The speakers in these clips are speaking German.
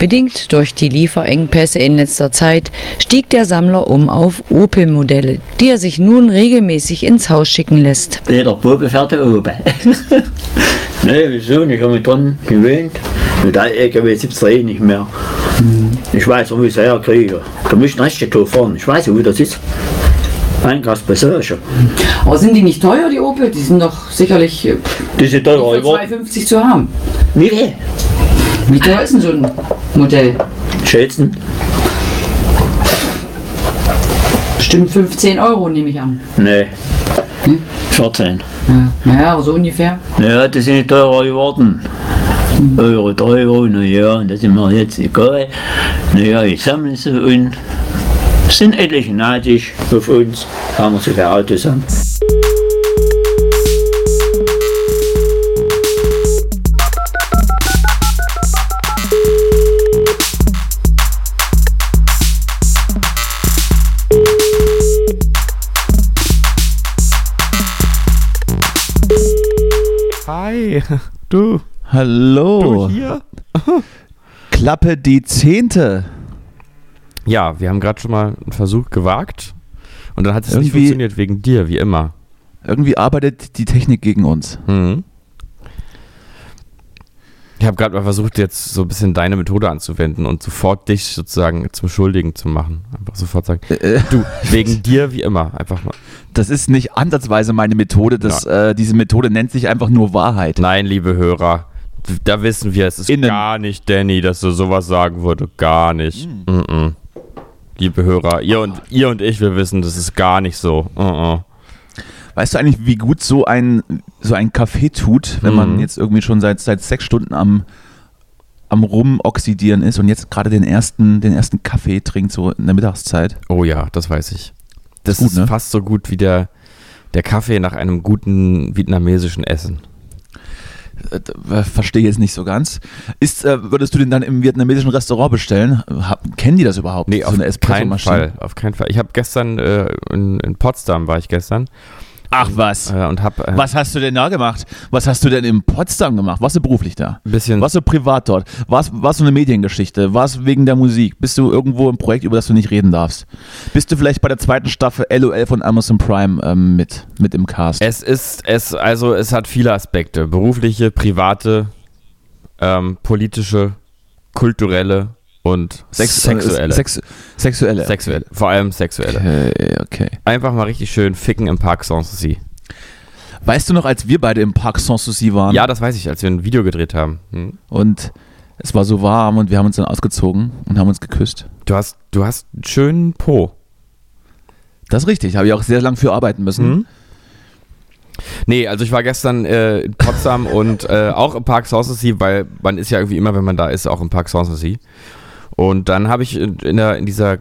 Bedingt durch die Lieferengpässe in letzter Zeit stieg der Sammler um auf Opel-Modelle, die er sich nun regelmäßig ins Haus schicken lässt. Jeder Bube fährt da oben. nee, wieso? Ich habe mich dran gewöhnt. Mit der LKW gibt es eh nicht mehr. Ich weiß, wo ich es herkriege. Da muss ich einen Reststück fahren. Ich weiß, wo das ist. Einkaufspassage. Aber sind die nicht teuer, die Opel? Die sind doch sicherlich äh, Die sind teurer für geworden. 2,50 zu haben. Wie viel? Wie teuer ist denn so ein Modell? Schätzen? Bestimmt 15 Euro, nehme ich an. Nee. 14. Ja, naja, so ungefähr. Ja, die sind nicht teurer geworden. Euro, drei Euro, naja, das ist mir jetzt egal. Naja, ich sammle sie und sind etliche neidisch auf uns, haben wir so viele Autos haben. Hi, du, Hallo. du hier? Klappe die Zehnte. Ja, wir haben gerade schon mal einen Versuch gewagt und dann hat es nicht funktioniert wegen dir, wie immer. Irgendwie arbeitet die Technik gegen uns. Mhm. Ich habe gerade mal versucht, jetzt so ein bisschen deine Methode anzuwenden und sofort dich sozusagen zum Schuldigen zu machen. Einfach sofort sagen, Äh, du, wegen dir wie immer. Einfach mal. Das ist nicht ansatzweise meine Methode. Das, äh, diese Methode nennt sich einfach nur Wahrheit. Nein, liebe Hörer, da wissen wir, es ist Innen. gar nicht Danny, dass du sowas sagen würde. Gar nicht. Mhm. Liebe Hörer, ihr und, ihr und ich, wir wissen, das ist gar nicht so. Mhm. Weißt du eigentlich, wie gut so ein, so ein Kaffee tut, wenn man Mhm. jetzt irgendwie schon seit, seit sechs Stunden am, am Rumoxidieren ist und jetzt gerade den ersten, den ersten Kaffee trinkt, so in der Mittagszeit? Oh ja, das weiß ich. Das Ist gut, ist ne? fast so gut wie der, der Kaffee nach einem guten vietnamesischen Essen. Äh, Verstehe jetzt nicht so ganz. Ist, äh, würdest du den dann im vietnamesischen Restaurant bestellen? Kennen die das überhaupt? Nee, so auf eine keinen? Fall. Auf keinen Fall. Ich habe gestern äh, in, in Potsdam war ich gestern Ach was. äh, und habe äh, Was hast du denn da gemacht? Was hast du denn in Potsdam gemacht? Warst du beruflich da? bisschen Warst du privat dort? Warst, warst du eine Mediengeschichte? Warst wegen der Musik? Bist du irgendwo im Projekt, über das du nicht reden darfst? Bist du vielleicht bei der zweiten Staffel LOL von Amazon Prime ähm, mit, mit im Cast? Es ist, es, also es hat viele Aspekte. Berufliche, private, ähm, politische, kulturelle und Sex- sexuelle. Sex, sexuelle. sexuelle. Vor allem sexuelle. Okay, okay. Einfach mal richtig schön ficken im Park Sanssouci. Weißt du noch, als wir beide im Park Sanssouci waren Ja, das weiß ich, als wir ein Video gedreht haben. Hm? und es war so warm und wir haben uns dann ausgezogen und haben uns geküsst? Du hast, du hast einen schönen Po. Das ist richtig, habe ich auch sehr lang für arbeiten müssen. Mhm. Nee, also ich war gestern äh, in Potsdam und äh, auch im Park Sanssouci, weil man ist ja irgendwie immer, wenn man da ist, auch im Park Sanssouci. Und dann habe ich in, der, in, dieser,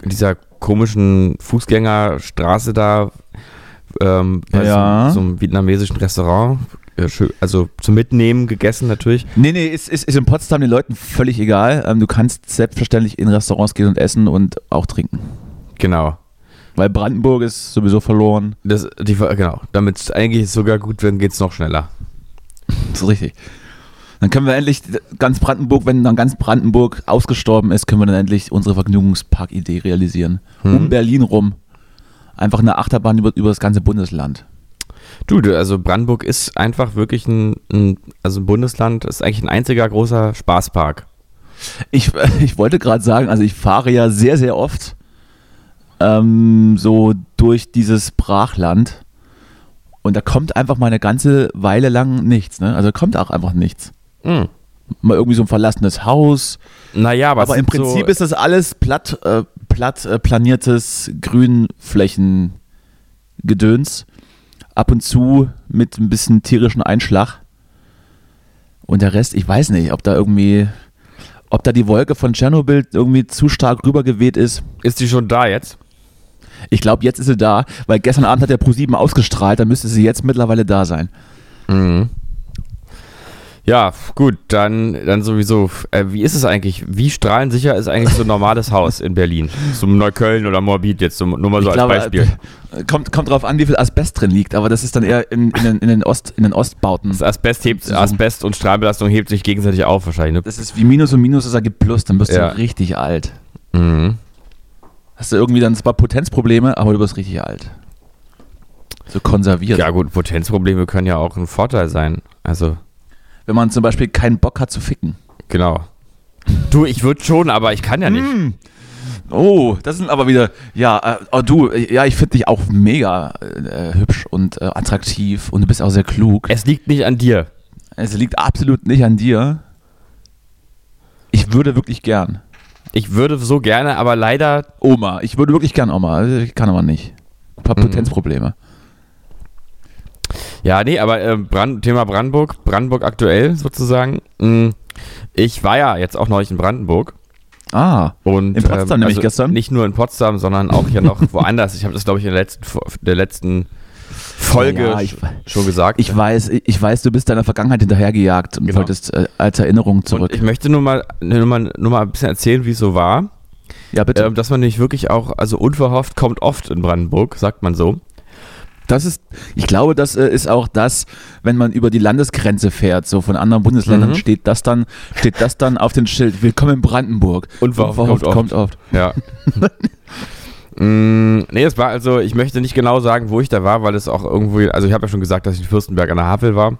in dieser komischen Fußgängerstraße da ähm, bei Ja. so, so einem vietnamesischen Restaurant, äh, also zum Mitnehmen gegessen natürlich. Nee, nee, ist, ist, ist in Potsdam den Leuten völlig egal. Ähm, du kannst selbstverständlich in Restaurants gehen und essen und auch trinken. Genau. Weil Brandenburg ist sowieso verloren. Das, die, genau. Damit es eigentlich sogar gut wird, geht es noch schneller. Das ist richtig. Dann können wir endlich ganz Brandenburg, wenn dann ganz Brandenburg ausgestorben ist, können wir dann endlich unsere Vergnügungspark-Idee realisieren. Hm. Um Berlin rum. Einfach eine Achterbahn über, über das ganze Bundesland. Du, du, also Brandenburg ist einfach wirklich ein, ein also ein Bundesland, ist eigentlich ein einziger großer Spaßpark. Ich, ich wollte gerade sagen, also ich fahre ja sehr, sehr oft ähm, so durch dieses Brachland und da kommt einfach mal eine ganze Weile lang nichts. Ne? Also kommt auch einfach nichts. Mhm. Mal irgendwie so ein verlassenes Haus. Naja, aber, Aber, im Prinzip so, ist das alles platt, äh, platt äh, planiertes Grünflächengedöns. Ab und zu mit ein bisschen tierischen Einschlag. Und der Rest, ich weiß nicht, ob da irgendwie, ob da die Wolke von Tschernobyl irgendwie zu stark rübergeweht ist. ist die schon da jetzt? Ich glaube, jetzt ist sie da, weil gestern Abend hat der Pro7 ausgestrahlt, dann müsste sie jetzt mittlerweile da sein. Mhm. Ja, gut, dann, dann sowieso. Äh, wie ist es eigentlich? Wie strahlensicher ist eigentlich so ein normales Haus in Berlin? So Neukölln oder Morbid jetzt, so, nur mal so Ich als glaube, Beispiel. äh, Kommt, kommt drauf an, wie viel Asbest drin liegt, aber das ist dann eher in, in, den, in, den, Ost, in den Ostbauten. Das Asbest, hebt, So- Asbest und Strahlbelastung hebt sich gegenseitig auf wahrscheinlich. Ne? Das ist wie Minus und Minus, das ergibt Plus, dann bist Ja. du richtig alt. Mhm. Hast du irgendwie dann zwar Potenzprobleme, aber du bist richtig alt. So konserviert. Ja gut, Potenzprobleme können ja auch ein Vorteil sein. Also, Wenn man zum Beispiel keinen Bock hat zu ficken. genau. Du, ich würde schon, aber ich kann ja nicht. Oh, das sind aber wieder, ja, äh, oh, du, ja, ich finde dich auch mega äh, hübsch und äh, attraktiv und du bist auch sehr klug. Es liegt nicht an dir. Es liegt absolut nicht an dir. Ich würde wirklich gern. Ich würde so gerne, aber leider, Oma, ich würde wirklich gern Oma. Ich kann aber nicht. Ein paar Mhm. Potenzprobleme. Ja, nee, aber äh, Brand, Thema Brandenburg, Brandenburg aktuell sozusagen. Mm, Ich war ja jetzt auch neulich in Brandenburg. Ah, Und, In Potsdam nämlich gestern? Nicht nur in Potsdam, sondern auch hier noch woanders. Ich habe das, glaube ich, in der letzten, der letzten Folge Ja, ich- schon gesagt. ich weiß, ich weiß, du bist deiner Vergangenheit hinterhergejagt und Genau. wolltest äh, als Erinnerung zurück. Und ich möchte nur mal, nur mal, nur mal ein bisschen erzählen, wie es so war. ja, bitte. Ähm, dass man nämlich wirklich auch, also unverhofft kommt oft in Brandenburg, sagt man so. Das ist, ich glaube, das äh, ist auch das, wenn man über die Landesgrenze fährt, so von anderen Bundesländern, Mhm. steht das dann, steht das dann auf den Schild. Willkommen in Brandenburg. Unverhofft Unverhofft kommt kommt oft. Ja. mm, nee, es war also, ich möchte nicht genau sagen, wo ich da war, weil es auch irgendwo, also ich habe ja schon gesagt, dass ich in Fürstenberg an der Havel war.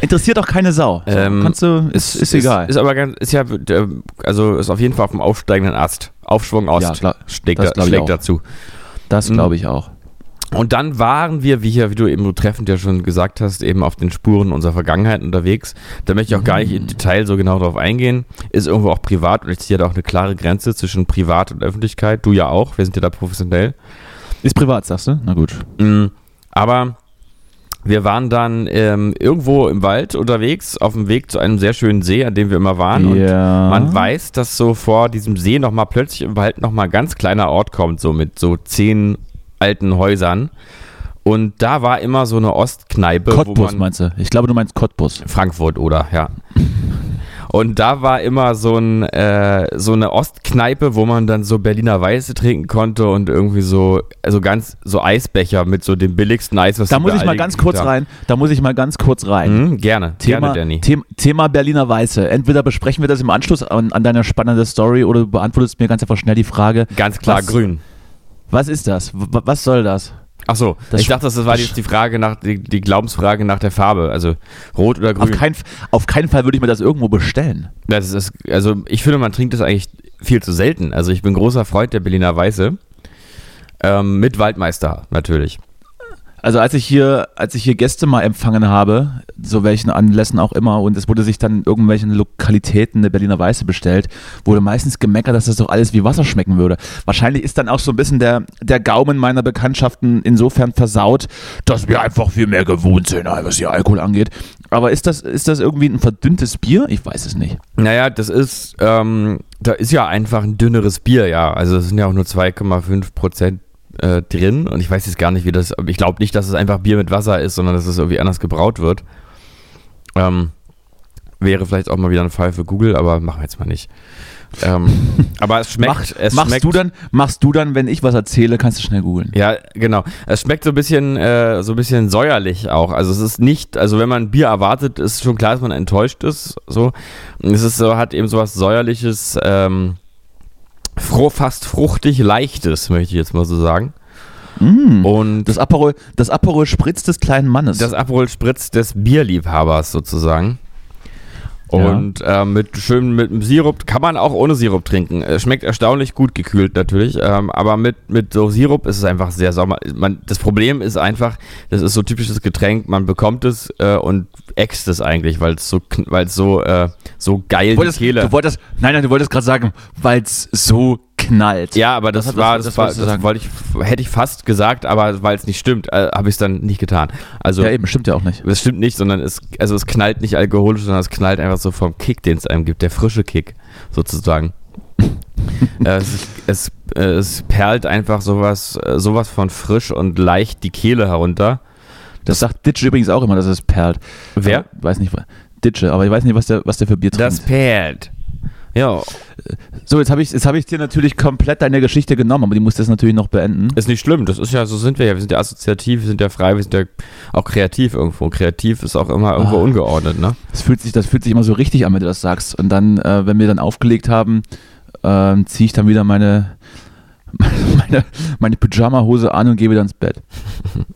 Interessiert auch keine Sau. Ähm, Kannst du, ist, ist egal. Ist, aber ganz, ist ja, äh, also ist auf jeden Fall auf dem aufsteigenden Ast. Aufschwung Ost Ja, klar. schlägt, Das da, schlägt dazu. das Mhm. glaube ich auch. Und dann waren wir, wie hier, wie du eben so treffend ja schon gesagt hast, eben auf den Spuren unserer Vergangenheit unterwegs. Da möchte ich auch gar nicht im Detail so genau drauf eingehen. Ist irgendwo auch privat und ich ziehe da auch eine klare Grenze zwischen Privat und Öffentlichkeit. Du ja auch, wir sind ja da professionell. Ist privat, sagst du? Na gut. Mm, Aber wir waren dann ähm, irgendwo im Wald unterwegs, auf dem Weg zu einem sehr schönen See, an dem wir immer waren. Und Ja. man weiß, dass so vor diesem See nochmal plötzlich im Wald nochmal ein ganz kleiner Ort kommt, so mit so zehn alten Häusern. Und da war immer so eine Ostkneipe, wo Cottbus man meinst du? Ich glaube, du meinst Cottbus. Frankfurt oder ja. Und da war immer so, ein, äh, so eine Ostkneipe, wo man dann so Berliner Weiße trinken konnte und irgendwie so, also ganz so Eisbecher mit so dem billigsten Eis, was Da muss ich mal ganz kurz haben. rein. Da muss ich mal ganz kurz rein. Mhm, gerne, Thema, gerne, Danny. Thema, Thema Berliner Weiße. Entweder besprechen wir das im Anschluss an, an deine spannende Story oder du beantwortest mir ganz einfach schnell die Frage, Ganz klar was- grün. Was ist das? Was soll das? Ach so, Das ich dachte, das war jetzt die Frage nach, die, die Glaubensfrage nach der Farbe, also rot oder grün. Auf, kein, auf keinen Fall würde ich mir das irgendwo bestellen. Das ist, also ich finde, man trinkt das eigentlich viel zu selten. Also ich bin großer Freund der Berliner Weiße. Ähm, mit Waldmeister, natürlich. Also als ich hier, als ich hier Gäste mal empfangen habe, so welchen Anlässen auch immer, und es wurde sich dann in irgendwelchen Lokalitäten eine Berliner Weiße bestellt, wurde meistens gemeckert, dass das doch alles wie Wasser schmecken würde. Wahrscheinlich ist dann auch so ein bisschen der, der Gaumen meiner Bekanntschaften insofern versaut, dass wir einfach viel mehr gewohnt sind, was hier Alkohol angeht. Aber ist das, ist das irgendwie ein verdünntes Bier? Ich weiß es nicht. Naja, das ist, ähm, da ist ja einfach ein dünneres Bier, ja. Also es sind ja auch nur 2,5 Prozent äh, drin und ich weiß jetzt gar nicht, wie das, ich glaube nicht, dass es einfach Bier mit Wasser ist, sondern dass es irgendwie anders gebraut wird. Ähm, wäre vielleicht auch mal wieder ein Fall für Google, aber machen wir jetzt mal nicht. Ähm, aber es schmeckt, Mach, es machst, schmeckt du dann, machst du dann, wenn ich was erzähle, kannst du schnell googeln. Ja, genau. Es schmeckt so ein bisschen, äh, so ein bisschen säuerlich auch. Also es ist nicht, also wenn man Bier erwartet, ist schon klar, dass man enttäuscht ist. So, Und es ist so, hat eben so was säuerliches, ähm, fast fruchtig leichtes, möchte ich jetzt mal so sagen. Mm. Und Das Aperol, das Aperol Spritz des kleinen Mannes. das Aperol Spritz des Bierliebhabers sozusagen. Und äh, mit schön mit dem Sirup kann man auch ohne Sirup trinken. Es schmeckt erstaunlich gut gekühlt natürlich, ähm, aber mit, mit so Sirup ist es einfach sehr sommer. Man, das Problem ist einfach, das ist so typisches Getränk, man bekommt es äh, und äxt es eigentlich, weil es so kn- weil es so äh, so geil Du die wolltest, Kehle. du wolltest, nein, nein, du wolltest gerade sagen, weil es so knallt. ja, aber das, Das war, das- das, das war, das wollte ich, hätte ich fast gesagt, aber weil es nicht stimmt, äh, habe ich es dann nicht getan. Also Ja, eben, stimmt ja auch nicht. Das stimmt nicht, sondern es, also es knallt nicht alkoholisch, sondern es knallt einfach so vom Kick, den es einem gibt, der frische Kick sozusagen. äh, es, es, äh, es perlt einfach sowas, äh, sowas von frisch und leicht die Kehle herunter. Das sagt Ditsche übrigens auch immer, dass es perlt. Wer? Ich weiß nicht, Ditsche, aber ich weiß nicht, was der, was der für Bier Das trinkt. perlt. Ja, So, jetzt habe ich, jetzt hab ich dir natürlich komplett deine Geschichte genommen, aber die musst du jetzt natürlich noch beenden. ist nicht schlimm. Das ist ja, so sind wir ja. Wir sind ja assoziativ, wir sind ja frei, wir sind ja auch kreativ irgendwo. Kreativ ist auch immer irgendwo Ah. ungeordnet, ne? Das fühlt, sich, das fühlt sich immer so richtig an, wenn du das sagst. Und dann, äh, wenn wir dann aufgelegt haben, ähm, ziehe ich dann wieder meine, meine, meine Pyjama-Hose an und gehe wieder ins Bett.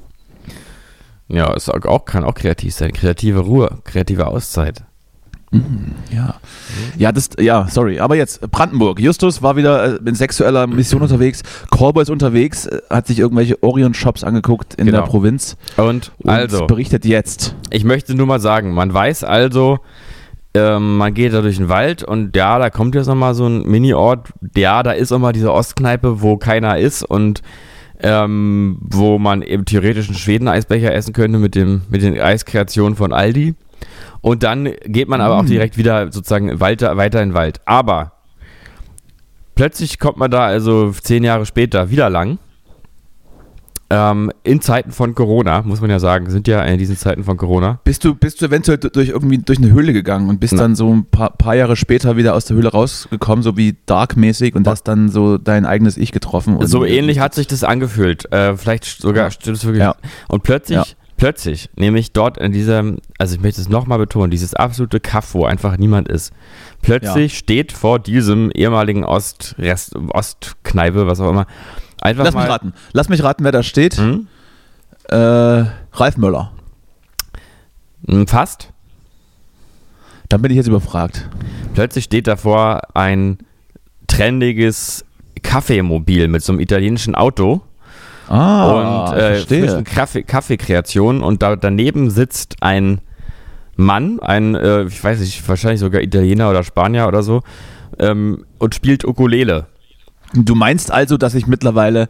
Ja, auch, auch, kann auch kreativ sein. Kreative Ruhe, kreative Auszeit. Ja. Ja, das, ja, sorry. Aber jetzt, Brandenburg. Justus war wieder äh, in sexueller Mission unterwegs. Callboy ist unterwegs, äh, hat sich irgendwelche Orion-Shops angeguckt in Genau. der Provinz Und, und also, berichtet jetzt. ich möchte nur mal sagen, man weiß also, ähm, man geht da durch den Wald und ja, da kommt jetzt nochmal so ein Mini-Ort. Ja, da ist nochmal diese Ostkneipe, wo keiner ist und ähm, wo man eben theoretisch einen Schweden-Eisbecher essen könnte mit, dem, mit den Eiskreationen von Aldi. Und dann geht man aber auch direkt wieder sozusagen weiter, weiter in den Wald. Aber plötzlich kommt man da also zehn Jahre später wieder lang. Ähm, in Zeiten von Corona, muss man ja sagen, sind ja in diesen Zeiten von Corona. Bist du, bist du eventuell durch irgendwie durch eine Höhle gegangen und bist Na. dann so ein paar, paar Jahre später wieder aus der Höhle rausgekommen, so wie Dark-mäßig und hast dann so dein eigenes Ich getroffen? Und So ähnlich hat sich das angefühlt. Äh, vielleicht sogar stimmt es wirklich. Ja. Und plötzlich, Ja. Plötzlich, nämlich dort in diesem, also ich möchte es nochmal betonen, dieses absolute Kaff, wo einfach niemand ist. Plötzlich steht vor diesem ehemaligen Ostrest, Ostkneipe, was auch immer, einfach Lass mal. mich raten. Lass mich raten, wer da steht. Hm? Äh, Ralf Möller. Hm, Fast. Dann bin ich jetzt überfragt. Plötzlich steht davor ein trendiges Kaffeemobil mit so einem italienischen Auto. Ah, und äh, verstehe. frischen Kaffee, Kaffeekreationen und da, daneben sitzt ein Mann, ein, äh, ich weiß nicht, wahrscheinlich sogar Italiener oder Spanier oder so, ähm, und spielt Ukulele. Du meinst also, dass sich mittlerweile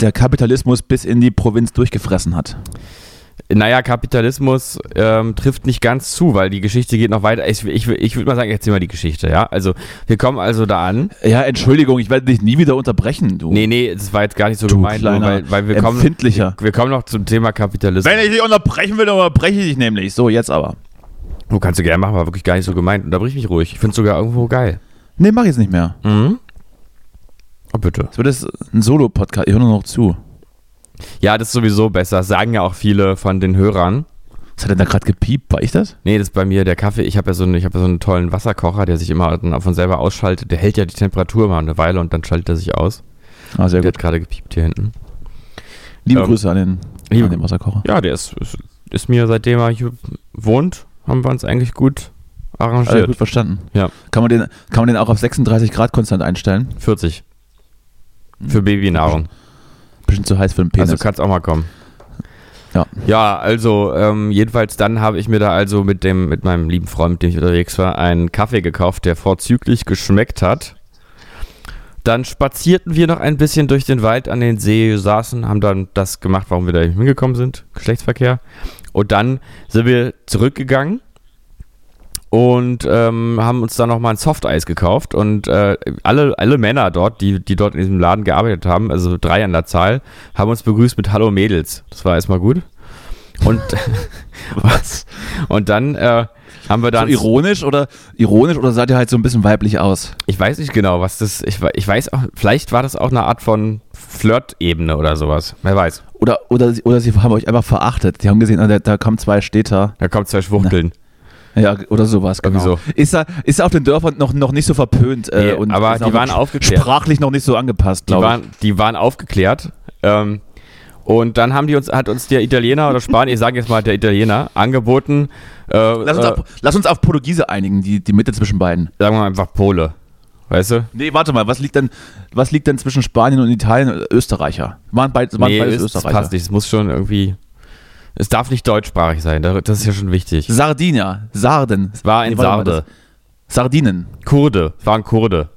der Kapitalismus bis in die Provinz durchgefressen hat? Naja, Kapitalismus ähm, trifft nicht ganz zu, weil die Geschichte geht noch weiter. Ich, ich, ich würde mal sagen, erzähl mal die Geschichte, ja? Also, wir kommen also da an. Ja, Entschuldigung, ich werde dich nie wieder unterbrechen, du. Nee, nee, das war jetzt gar nicht so Du gemeint, kleiner weil, weil wir kommen, Empfindlicher. wir kommen noch zum Thema Kapitalismus. Wenn ich dich unterbrechen will, dann unterbreche ich dich nämlich. So, jetzt aber. Du kannst du gerne machen, war wirklich gar nicht so gemeint. Unterbrich mich ruhig. Ich finde es sogar irgendwo geil. Nee, mach ich jetzt nicht mehr. Mhm. Oh, bitte. Es wird jetzt ein Solo-Podcast. Ich höre nur noch zu. Ja, das ist sowieso besser. Das sagen ja auch viele von den Hörern. Was hat denn da gerade gepiept? War ich das? Nee, das ist bei mir der Kaffee. Ich habe ja, so einen, ich hab ja so einen tollen Wasserkocher, der sich immer von selber ausschaltet. Der hält ja die Temperatur mal eine Weile und dann schaltet er sich aus. Ah, sehr Der gut. hat gerade gepiept hier hinten. Liebe Ähm, Grüße an den, liebe- an den Wasserkocher. Ja, der ist, ist, ist mir, seitdem er hier wohnt, haben wir uns eigentlich gut arrangiert. gut verstanden. Ja. Kann man, den, kann man den auch auf 36 Grad konstant einstellen? 40. Für Babynahrung. Bisschen zu heiß für den Penis. Also kannst auch mal kommen. Ja. Ja, also ähm, jedenfalls dann habe ich mir da also mit dem mit meinem lieben Freund, mit dem ich unterwegs war, einen Kaffee gekauft, der vorzüglich geschmeckt hat. Dann spazierten wir noch ein bisschen durch den Wald an den See, saßen, haben dann das gemacht, warum wir da hingekommen sind, Geschlechtsverkehr. Und dann sind wir zurückgegangen und ähm, haben uns dann nochmal ein Softeis gekauft. Und äh, alle, alle Männer dort, die, die dort in diesem Laden gearbeitet haben, also drei an der Zahl, haben uns begrüßt mit Hallo Mädels. Das war erstmal gut. Und, Was? und dann äh, haben wir So dann. ironisch oder ironisch oder sah der halt so ein bisschen weiblich aus? ich weiß nicht genau, was das. Ich, ich weiß auch, vielleicht war das auch eine Art von Flirt-Ebene oder sowas. Wer weiß. Oder, oder, oder sie haben euch einfach verachtet. Die haben gesehen, ah, da, da kommen zwei Städter. Da kommt zwei Schwuchteln. Ja, oder sowas, genau. Irgendwie Ist, er, ist auf den Dörfern noch, noch nicht so verpönt äh, Nee, und aber die waren aufgeklärt. sprachlich noch nicht so angepasst, Die glaube ich. waren, die waren aufgeklärt. Ähm, und dann haben die uns, hat uns der Italiener oder Spanier, ich sage jetzt mal der Italiener, angeboten, äh, Lass uns, äh, auf, lass uns auf Portugiese einigen, die, die Mitte zwischen beiden. sagen wir mal einfach Pole. Weißt du? Nee, warte mal, was liegt denn, was liegt denn zwischen Spanien und Italien und Österreicher? Waren, beid, waren nee, beides Österreicher. passt nicht. Es muss schon irgendwie. Es darf nicht deutschsprachig sein. da- Das ist ja schon wichtig. Sardinia, Sarden. Es war ein Nee, Sarde. Sardinen. Kurde. War ein Kurde.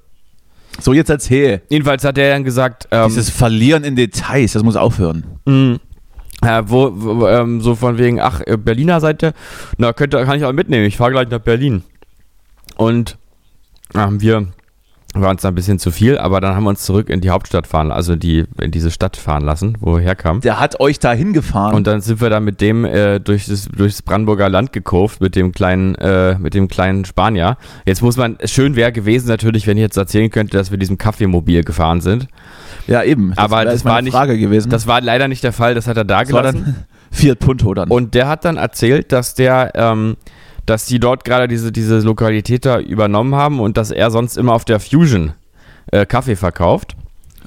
So, jetzt erzähl. Jedenfalls hat er dann gesagt, ähm, Dieses Verlieren in Details, das muss aufhören. mh, äh, wo, wo ähm, so von wegen, ach, äh, Berliner Seite, na, könnte, kann ich auch mitnehmen. Ich fahre gleich nach Berlin. Und haben wir war uns da ein bisschen zu viel, aber dann haben wir uns zurück in die Hauptstadt fahren, also die, in diese Stadt fahren lassen, wo wir herkamen. Der hat euch da hingefahren. Und dann sind wir da mit dem äh, durch das, durchs Brandenburger Land gekurvt, mit dem kleinen, äh, mit dem kleinen Spanier. Jetzt muss man, schön wäre gewesen natürlich, wenn ich jetzt erzählen könnte, dass wir diesem Kaffeemobil gefahren sind. ja, eben. Aber das jetzt meine war nicht- Frage gewesen. Das war leider nicht der Fall, das hat er da Das gelassen. Fiat Punto dann. Und der hat dann erzählt, dass der, ähm, dass die dort gerade diese, diese Lokalität da übernommen haben und dass er sonst immer auf der Fusion äh, Kaffee verkauft.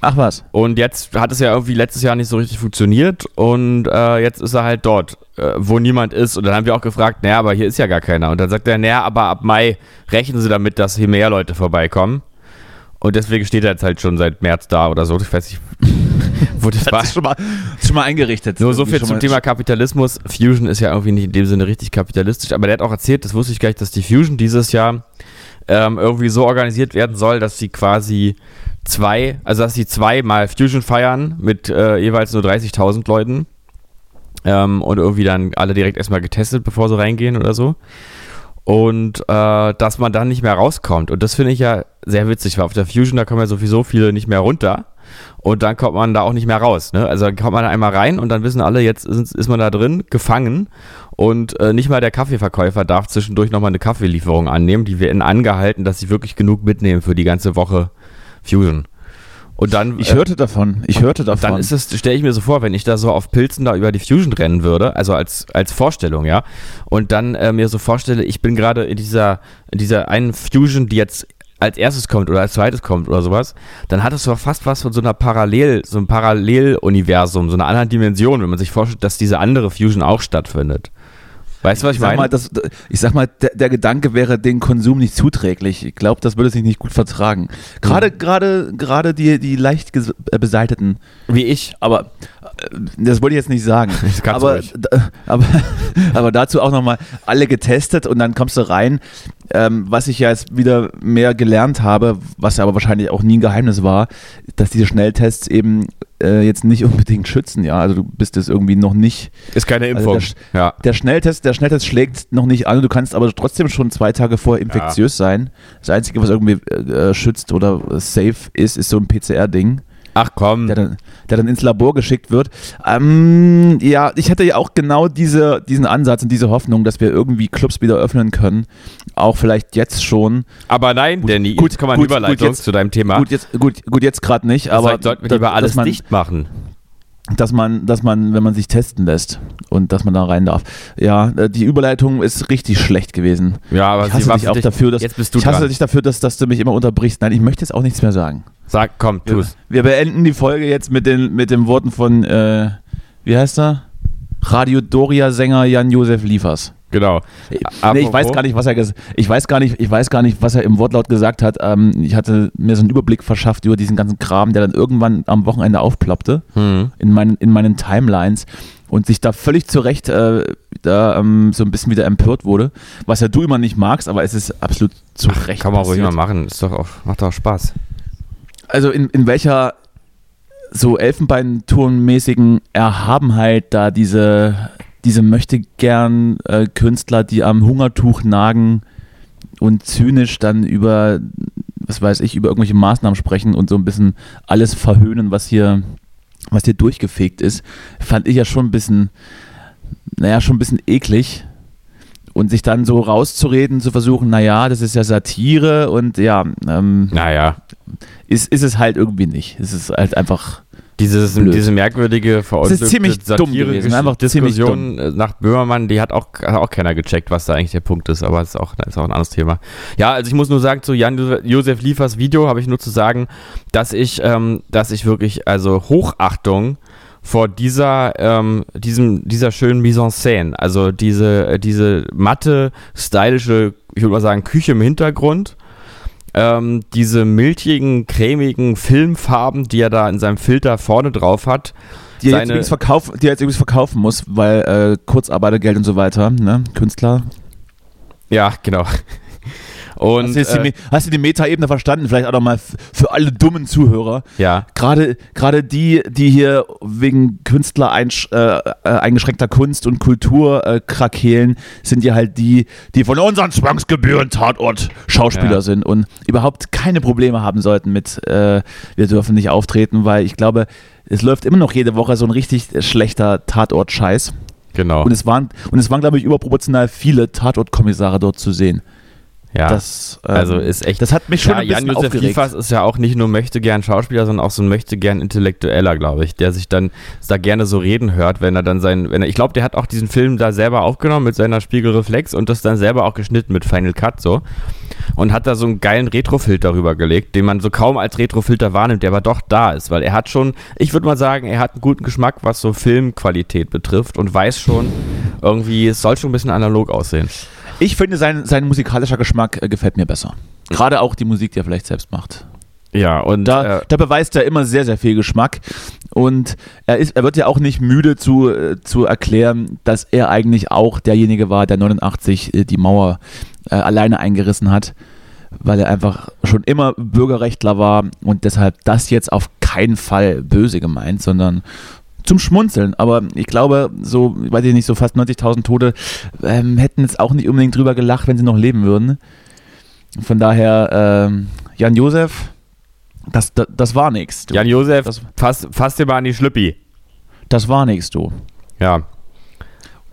Ach was. Und jetzt hat es ja irgendwie letztes Jahr nicht so richtig funktioniert und äh, jetzt ist er halt dort, äh, wo niemand ist. Und dann haben wir auch gefragt, naja, aber hier ist ja gar keiner. Und dann sagt er, naja, aber ab Mai rechnen sie damit, dass hier mehr Leute vorbeikommen. Und deswegen steht er jetzt halt schon seit März da oder so. Ich weiß nicht, wo das war. Ist schon mal, ist schon mal eingerichtet. Nur so viel zum Thema Kapitalismus. Fusion ist ja irgendwie nicht in dem Sinne richtig kapitalistisch, aber der hat auch erzählt, das wusste ich gar nicht, dass die Fusion dieses Jahr ähm, irgendwie so organisiert werden soll, dass sie quasi zwei, also dass sie zweimal Fusion feiern mit äh, jeweils nur 30.000 Leuten ähm, und irgendwie dann alle direkt erstmal getestet, bevor sie reingehen oder so. Und äh, dass man dann nicht mehr rauskommt. Und das finde ich ja sehr witzig, weil auf der Fusion, da kommen ja sowieso viele nicht mehr runter. Und dann kommt man da auch nicht mehr raus. Ne? Also dann kommt man da einmal rein und dann wissen alle, jetzt ist, ist man da drin, gefangen. Und äh, nicht mal der Kaffeeverkäufer darf zwischendurch nochmal eine Kaffeelieferung annehmen. Die werden angehalten, dass sie wirklich genug mitnehmen für die ganze Woche Fusion. Und dann, Ich äh, hörte davon. Ich hörte davon. dann ist es, stelle ich mir so vor, wenn ich da so auf Pilzen da über die Fusion rennen würde, also als, als Vorstellung, ja, und dann äh, mir so vorstelle, ich bin gerade in dieser, in dieser einen Fusion, die jetzt als erstes kommt oder als zweites kommt oder sowas, dann hat es doch fast was von so einer Parallel, so einem Paralleluniversum, so einer anderen Dimension, wenn man sich vorstellt, dass diese andere Fusion auch stattfindet. Weißt du, was ich, ich sag meine? mal, das, ich sag mal der, der Gedanke wäre den Konsum nicht zuträglich. Ich glaube, das würde sich nicht gut vertragen. Gerade, gerade, gerade die, die leicht äh, beseiteten. Wie ich. Aber äh, das wollte ich jetzt nicht sagen. Aber, aber, aber dazu auch nochmal alle getestet und dann kommst du rein. Ähm, was ich ja jetzt wieder mehr gelernt habe, was ja aber wahrscheinlich auch nie ein Geheimnis war, dass diese Schnelltests eben äh, jetzt nicht unbedingt schützen. Ja, also du bist jetzt irgendwie noch nicht Ist keine Also Impfung. der Sch- ja. der Schnelltest, der Schnelltest schlägt noch nicht an, du kannst aber trotzdem schon zwei Tage vorher infektiös sein. Das Einzige, was irgendwie äh, schützt oder safe ist, ist so ein PCR-Ding, Ach komm. der dann, der dann ins Labor geschickt wird. Ähm, ja, ich hatte ja auch genau diese, diesen Ansatz und diese Hoffnung, dass wir irgendwie Clubs wieder öffnen können. Auch vielleicht jetzt schon. Aber nein, Danny, gut, jetzt kommen wir gut, gut, Überleitung jetzt- zu deinem Thema. Gut, jetzt, gut, gut, jetzt gerade nicht, aber Vielleicht sollten wir lieber alles man, dicht machen. Dass man, dass man, wenn man sich testen lässt und dass man da rein darf. Ja, äh, die Überleitung ist richtig schlecht gewesen. Ja, aber ich hasse dich auch dich- dafür, dass Jetzt bist du ich hasse dran. dich dafür, dass, dass du mich immer unterbrichst. Nein, ich möchte jetzt auch nichts mehr sagen. Sag, komm, tu's. Wir beenden die Folge jetzt mit den, mit den Worten von, äh, wie heißt er? Radio Doria-Sänger Jan-Josef Liefers. Genau. Nee, Apropos- ich weiß gar nicht, was er ich weiß gar nicht, ich weiß gar nicht, was er im Wortlaut gesagt hat. Ähm, ich hatte mir so einen Überblick verschafft über diesen ganzen Kram, der dann irgendwann am Wochenende aufploppte Hm. in meinen, in meinen Timelines und sich da völlig zu Recht äh, da ähm, so ein bisschen wieder empört wurde, was ja du immer nicht magst, aber es ist absolut zu Recht Kann man ruhig passiert. mal machen. Ist doch auch, macht doch Spaß. Also in, in welcher so Elfenbeinturmmäßigen Erhabenheit da diese, diese möchte gern äh, Künstler, die am Hungertuch nagen und zynisch dann über, was weiß ich, über irgendwelche Maßnahmen sprechen und so ein bisschen alles verhöhnen, was hier, was hier durchgefegt ist, fand ich ja schon ein bisschen, naja, schon ein bisschen eklig. Und sich dann so rauszureden, zu versuchen, naja, das ist ja Satire und ja, ähm, Naja, ist, ist es halt irgendwie nicht. Es ist halt einfach. Dieses, Blöd. diese merkwürdige, verunglückte ziemlich dumm gewesen, einfach Diskussion äh, nach Böhmermann, die hat auch, hat auch keiner gecheckt, was da eigentlich der Punkt ist, aber das ist auch, das ist auch ein anderes Thema. Ja, also ich muss nur sagen, zu Jan-Josef Liefers Video habe ich nur zu sagen, dass ich, ähm, dass ich wirklich, also Hochachtung vor dieser, ähm, diesem, dieser schönen Mise en scène, also diese, äh, diese matte, stylische, ich würde mal sagen, Küche im Hintergrund, ähm, diese milchigen, cremigen Filmfarben, die er da in seinem Filter vorne drauf hat. Die er, jetzt übrigens verkauf, die jetzt übrigens verkaufen muss, weil äh, Kurzarbeitergeld und so weiter, ne? Künstler. Ja, genau. Und, Hast du, äh, die, Me- hast du die Metaebene verstanden? Vielleicht auch nochmal für alle dummen Zuhörer. Ja. Gerade, gerade die, die hier wegen Künstler einsch, äh, äh, eingeschränkter Kunst und Kultur äh, krakeelen, sind ja halt die, die von unseren Zwangsgebühren Tatort Schauspieler Ja. sind und überhaupt keine Probleme haben sollten mit, äh, wir dürfen nicht auftreten, weil ich glaube, es läuft immer noch jede Woche so ein richtig schlechter Tatort-Scheiß. genau. Und es waren, und es waren, glaube ich, überproportional viele Tatort-Kommissare dort zu sehen. Ja. Das, ähm, also ist echt. Das hat mich schon ja, ein bisschen Jan-Josef aufgeregt. Liefers ist ja auch nicht nur möchte gern Schauspieler, sondern auch so ein möchte gern Intellektueller, glaube ich, der sich dann da gerne so reden hört, wenn er dann sein, wenn er, ich glaube, der hat auch diesen Film da selber aufgenommen mit seiner Spiegelreflex und das dann selber auch geschnitten mit Final Cut so und hat da so einen geilen Retrofilter rüber gelegt, den man so kaum als Retrofilter wahrnimmt, der aber doch da ist, weil er hat schon, ich würde mal sagen, er hat einen guten Geschmack, was so Filmqualität betrifft und weiß schon irgendwie, es soll schon ein bisschen analog aussehen. Ich finde, sein, sein musikalischer Geschmack äh, gefällt mir besser. Gerade auch die Musik, die er vielleicht selbst macht. Ja, und Da, äh, da beweist er immer sehr, sehr viel Geschmack. Und er, ist, er wird ja auch nicht müde zu, äh, zu erklären, dass er eigentlich auch derjenige war, der 89 äh, die Mauer alleine eingerissen hat, weil er einfach schon immer Bürgerrechtler war und deshalb das jetzt auf keinen Fall böse gemeint, sondern zum Schmunzeln. Aber ich glaube, so, weiß ich nicht, so fast 90.000 Tote ähm, hätten jetzt auch nicht unbedingt drüber gelacht, wenn sie noch leben würden. Von daher, ähm, Jan Josef, das, das, das war nichts. Jan Josef, Das- fass, fass dir mal an die Schlüppi. Das war nichts, du. Ja.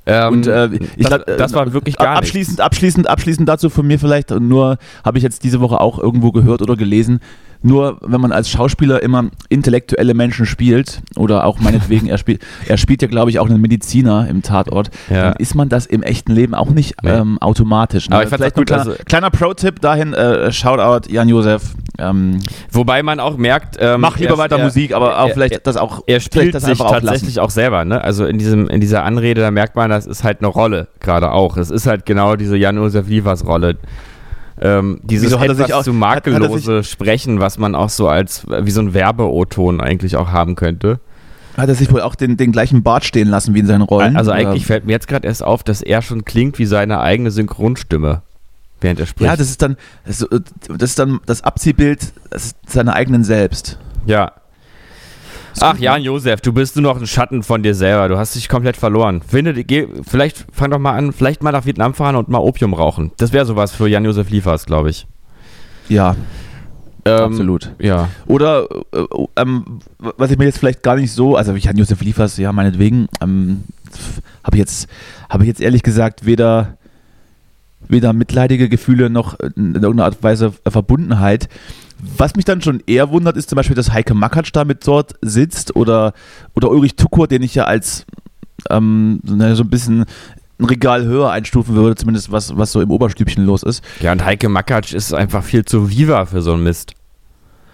Ähm, Und äh, ich das, das war wirklich gar nichts. abschließend, abschließend, abschließend dazu von mir vielleicht nur habe ich jetzt diese Woche auch irgendwo gehört oder gelesen. Nur wenn man als Schauspieler immer intellektuelle Menschen spielt oder auch meinetwegen er spielt, er spielt ja glaube ich auch einen Mediziner im Tatort, Ja. dann ist man das im echten Leben auch nicht Nee. ähm, automatisch. Ne? Aber ich fand's Vielleicht auch gut, ein kleiner, also- kleiner Pro-Tipp dahin, äh, Shoutout Jan Josef. Ähm, Wobei man auch merkt, ähm, mach lieber er- weiter er, Musik, aber auch vielleicht er- das auch Er spielt das sich einfach auch tatsächlich auch selber, ne? Also in diesem, in dieser Anrede, da merkt man, das ist halt eine Rolle, gerade auch. Es ist halt genau diese Jan-Josef Liefers-Rolle. Ähm, dieses Wieso hat etwas sich auch- zu hat- hat makellose Sprechen, was man auch so als, wie so ein Werbe-O-Ton eigentlich auch haben könnte. Hat er sich wohl auch den, den gleichen Bart stehen lassen wie in seinen Rollen? Also Oder- eigentlich fällt mir jetzt gerade erst auf, dass er schon klingt wie seine eigene Synchronstimme, während er spricht. Ja, das ist dann das ist, das, ist dann das Abziehbild seiner eigenen selbst. Ja. Ach, Jan Josef, du bist nur noch ein Schatten von dir selber. Du hast dich komplett verloren. Finde, geh, vielleicht fang doch mal an, vielleicht mal nach Vietnam fahren und mal Opium rauchen. Das wäre sowas für Jan Josef Liefers, glaube ich. Ja, Ähm, absolut. Ja. Oder äh, ähm, was ich mir jetzt vielleicht gar nicht so, also ich hatte Josef Liefers, ja meinetwegen, ähm, habe ich jetzt habe ich jetzt ehrlich gesagt weder weder mitleidige Gefühle noch in irgendeiner Art und Weise Verbundenheit. Was mich dann schon eher wundert, ist zum Beispiel, dass Heike Makatsch da mit dort sitzt oder, oder Ulrich Tukur, den ich ja als ähm, so ein bisschen ein Regal höher einstufen würde, zumindest was, was so im Oberstübchen los ist. Ja, und Heike Makatsch ist einfach viel zu viva für so einen Mist.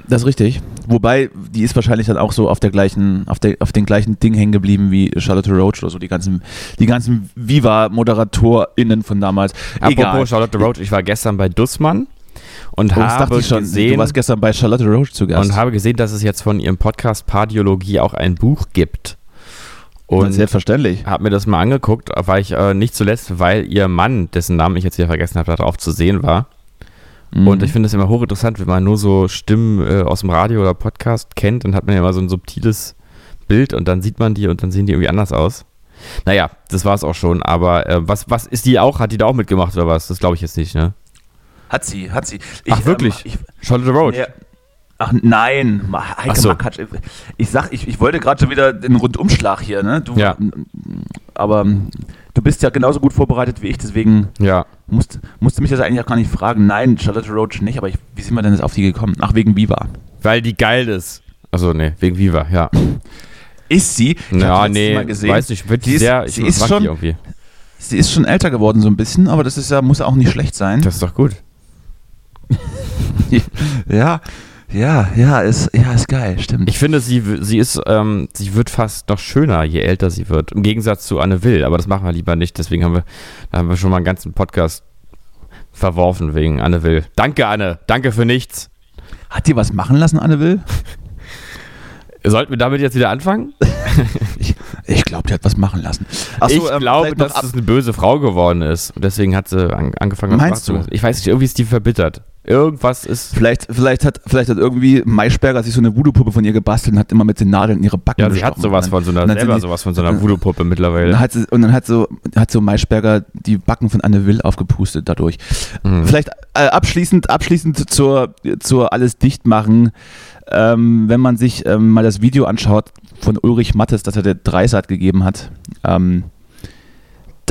Das ist richtig. Wobei, die ist wahrscheinlich dann auch so auf der gleichen, auf der, auf den gleichen Ding hängen geblieben wie Charlotte Roach oder so, die ganzen, die ganzen Viva-ModeratorInnen von damals. Egal. Apropos Charlotte Roach, ich war gestern bei Dussmann und Oh, habe ich schon. gesehen, Du warst gestern bei Charlotte Roach zu Gast. und habe gesehen, dass es jetzt von ihrem Podcast Pardiologie auch ein Buch gibt. und selbstverständlich. habe mir das mal angeguckt, war ich äh, nicht zuletzt, weil ihr Mann, dessen Namen ich jetzt hier vergessen habe, darauf zu sehen war. Mhm. Und ich finde es immer hochinteressant, wenn man nur so Stimmen äh, aus dem Radio oder Podcast kennt, dann hat man ja immer so ein subtiles Bild und dann sieht man die und dann sehen die irgendwie anders aus. Naja, das war es auch schon, aber äh, was, was ist die auch? Hat die da auch mitgemacht oder was? Das glaube ich jetzt nicht, ne? Hat sie, hat sie. Ach, wirklich? ich, Charlotte Roach. Ja. Ach nein, Heike Ach so. Makatsch. Ich sag, ich, ich wollte gerade schon wieder den Rundumschlag hier, ne? Du, Ja. Aber ähm, du bist ja genauso gut vorbereitet wie ich, deswegen Ja. musst, musste mich das eigentlich auch gar nicht fragen. Nein, Charlotte Roach nicht, aber ich, wie sind wir denn jetzt auf die gekommen? Ach, wegen Viva. Weil die geil ist. Also nee, wegen Viva, ja. Ist sie? Ich ja, nee, Mal gesehen. weiß nicht, wird Sie die ist- sehr, ich sie ist schon- irgendwie. Sie ist schon älter geworden so ein bisschen, aber das ist ja, muss auch nicht schlecht sein. Das ist doch gut. ja, ja, ja, ist, ja, ist geil, stimmt. Ich finde, sie, sie ist, ähm, sie wird fast noch schöner, je älter sie wird. Im Gegensatz zu Anne Will, aber das machen wir lieber nicht. Deswegen haben wir, da haben wir schon mal einen ganzen Podcast verworfen wegen Anne Will. Danke, Anne. Danke für nichts. Hat die was machen lassen, Anne Will? Sollten wir damit jetzt wieder anfangen? Ich, ich glaube, die hat was machen lassen. So, ich ähm, glaube, dass es eine böse Frau geworden ist. Und deswegen hat sie an, angefangen, was Meinst machen zu du? Ich weiß nicht, irgendwie ist die verbittert. Irgendwas ist. Vielleicht, vielleicht, hat, vielleicht hat irgendwie Maischberger sich so eine Voodoo-Puppe von ihr gebastelt und hat immer mit den Nadeln in ihre Backen Ja, sie hat sowas von so einer, selber die- sowas von so einer und- Voodoo-Puppe mittlerweile. hat, sie, und dann hat so, hat so Maischberger die Backen von Anne Will aufgepustet dadurch. Mhm. Vielleicht äh, abschließend, abschließend zur, zur alles dicht machen. Ähm, wenn man sich ähm, mal das Video anschaut von Ulrich Mattes, das er der Dreisat gegeben hat, ähm,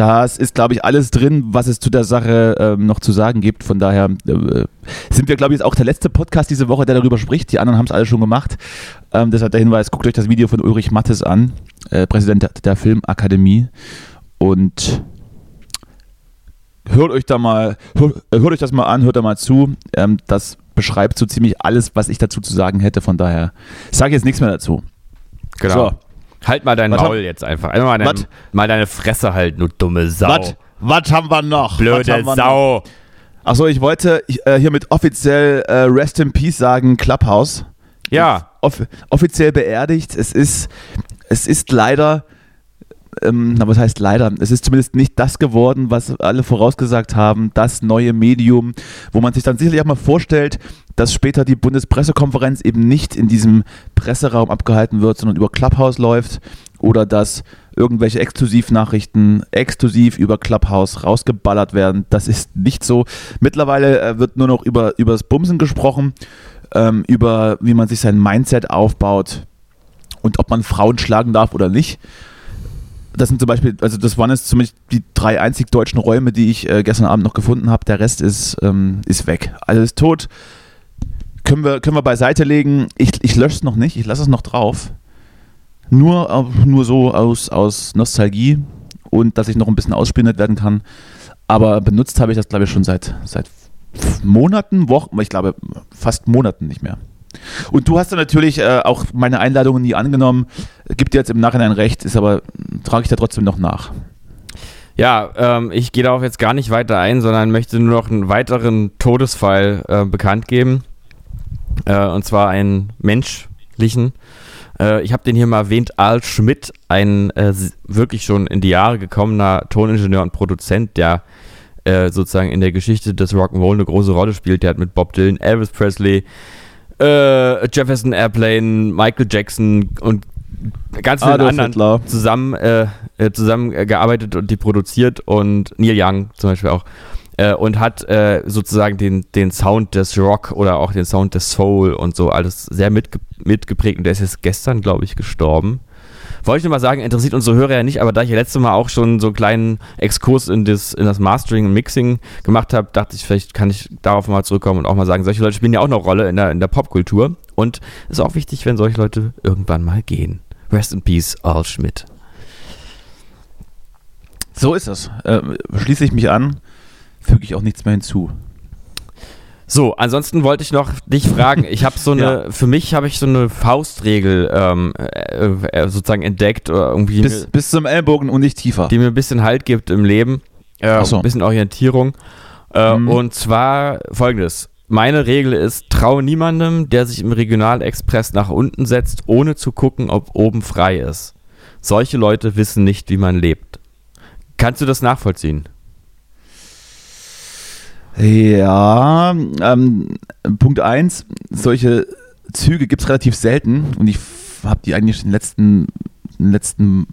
das ist, glaube ich, alles drin, was es zu der Sache ähm, noch zu sagen gibt. Von daher äh, sind wir, glaube ich, jetzt auch der letzte Podcast diese Woche, der darüber spricht. Die anderen haben es alle schon gemacht. Ähm, deshalb der Hinweis, guckt euch das Video von Ulrich Mattes an, äh, Präsident der, Filmakademie. Und hört euch da mal, hört, hört euch das mal an, hört da mal zu. Ähm, das beschreibt so ziemlich alles, was ich dazu zu sagen hätte. Von daher sage ich jetzt nichts mehr dazu. Genau. So. Halt mal dein Was Maul hab- jetzt einfach. Einfach mal, dein, mal deine Fresse halt, du dumme Sau. Was? Haben wir noch? Blöde? Sau. Achso, ich wollte äh, hiermit offiziell äh, Rest in Peace sagen, Clubhouse. Ja. Off offiziell beerdigt. Es ist, es ist leider, ähm, na was heißt leider, es ist zumindest nicht das geworden, was alle vorausgesagt haben, das neue Medium, wo man sich dann sicherlich auch mal vorstellt, dass später die Bundespressekonferenz eben nicht in diesem Presseraum abgehalten wird, sondern über Clubhouse läuft oder dass irgendwelche Exklusivnachrichten exklusiv über Clubhouse rausgeballert werden. Das ist nicht so. Mittlerweile äh, wird nur noch über, über das Bumsen gesprochen, ähm, über wie man sich sein Mindset aufbaut und ob man Frauen schlagen darf oder nicht. Das sind zum Beispiel, also das waren jetzt zumindest die drei einzig deutschen Räume, die ich äh, gestern Abend noch gefunden habe. Der Rest ist, ähm, ist weg. Alles ist tot. Können wir, können wir beiseite legen. Ich, ich lösche es noch nicht, ich lasse es noch drauf. Nur, au- nur so aus, aus Nostalgie und dass ich noch ein bisschen ausspioniert werden kann. Aber benutzt habe ich das, glaube ich, schon seit, seit Monaten, Wochen, ich glaube fast Monaten nicht mehr. Und du hast dann natürlich äh, auch meine Einladungen nie angenommen. Gibt dir jetzt im Nachhinein recht, ist aber, trage ich da trotzdem noch nach. Ja, ähm, ich gehe darauf jetzt gar nicht weiter ein, sondern möchte nur noch einen weiteren Todesfall äh, bekannt geben. Äh, und zwar einen menschlichen. Äh, ich habe den hier mal erwähnt, Al Schmidt, ein äh, wirklich schon in die Jahre gekommener Toningenieur und Produzent, der äh, sozusagen in der Geschichte des Rock'n'Roll eine große Rolle spielt. Der hat mit Bob Dylan, Elvis Presley, äh, Jefferson Airplane, Michael Jackson und ganz vielen Adolf anderen Hitler. zusammen, äh, äh, zusammen äh, und die produziert und Neil Young zum Beispiel auch. Äh, und hat äh, sozusagen den, den Sound des Rock oder auch den Sound des Soul und so alles sehr mitge mitgeprägt. Und der ist jetzt gestern, glaube ich, gestorben. Wollte ich nur mal sagen, interessiert unsere Hörer ja nicht, aber da ich ja letztes Mal auch schon so einen kleinen Exkurs in das, in das Mastering und Mixing gemacht habe, dachte ich, vielleicht kann ich darauf mal zurückkommen und auch mal sagen, solche Leute spielen ja auch eine Rolle in der, in der Popkultur. Und es ist auch wichtig, wenn solche Leute irgendwann mal gehen. Rest in Peace, Al Schmidt. So ist es. Äh, schließe ich mich an, füge ich auch nichts mehr hinzu. So, ansonsten wollte ich noch dich fragen. Ich habe so eine, für mich habe ich so eine Faustregel ähm, äh, äh, sozusagen entdeckt oder irgendwie, Bis, bis zum Ellbogen und nicht tiefer. die mir ein bisschen Halt gibt im Leben, äh, so. ein bisschen Orientierung. Äh, Mhm. Und zwar folgendes: Meine Regel ist: Traue niemandem, der sich im Regionalexpress nach unten setzt, ohne zu gucken, ob oben frei ist. Solche Leute wissen nicht, wie man lebt. Kannst du das nachvollziehen? Ja, ähm, Punkt 1, solche Züge gibt es relativ selten und ich habe die eigentlich in den letzten, in den letzten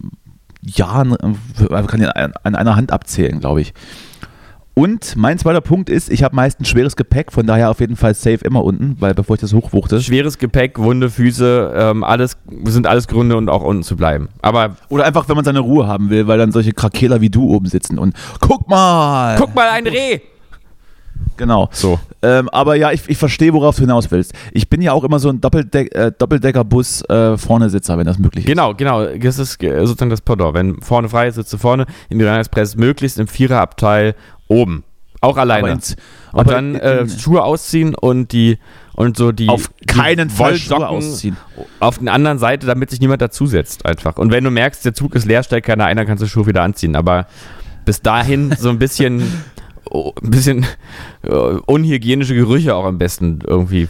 Jahren, äh, kann ich an an einer Hand abzählen, glaube ich. Und mein zweiter Punkt ist, ich habe meistens schweres Gepäck, von daher auf jeden Fall safe immer unten, weil bevor ich das hochwuchte. Schweres Gepäck, wunde Füße, ähm, alles sind alles Gründe, und auch unten zu bleiben. Aber Oder einfach, wenn man seine Ruhe haben will, weil dann solche Krakeler wie du oben sitzen und guck mal! guck mal, ein Reh! Genau. So. Ähm, aber ja, ich, ich verstehe, worauf du hinaus willst. Ich bin ja auch immer so ein Doppeldeck, äh, Doppeldeckerbus äh, vorne Sitzer, wenn das möglich ist. Genau, genau. Das ist äh, sozusagen das Pendant. Wenn vorne frei ist, sitzt du vorne. Im Iran Express möglichst im Viererabteil oben. Auch alleine. Ins- und dann in- äh, Schuhe ausziehen und die und so die Auf keinen die Fall Schuhe ausziehen. Auf der anderen Seite, damit sich niemand dazusetzt einfach. Und wenn du merkst, der Zug ist leer, steigt keiner ein, dann kannst du Schuhe wieder anziehen. Aber bis dahin so ein bisschen, ein bisschen äh, unhygienische Gerüche auch am besten irgendwie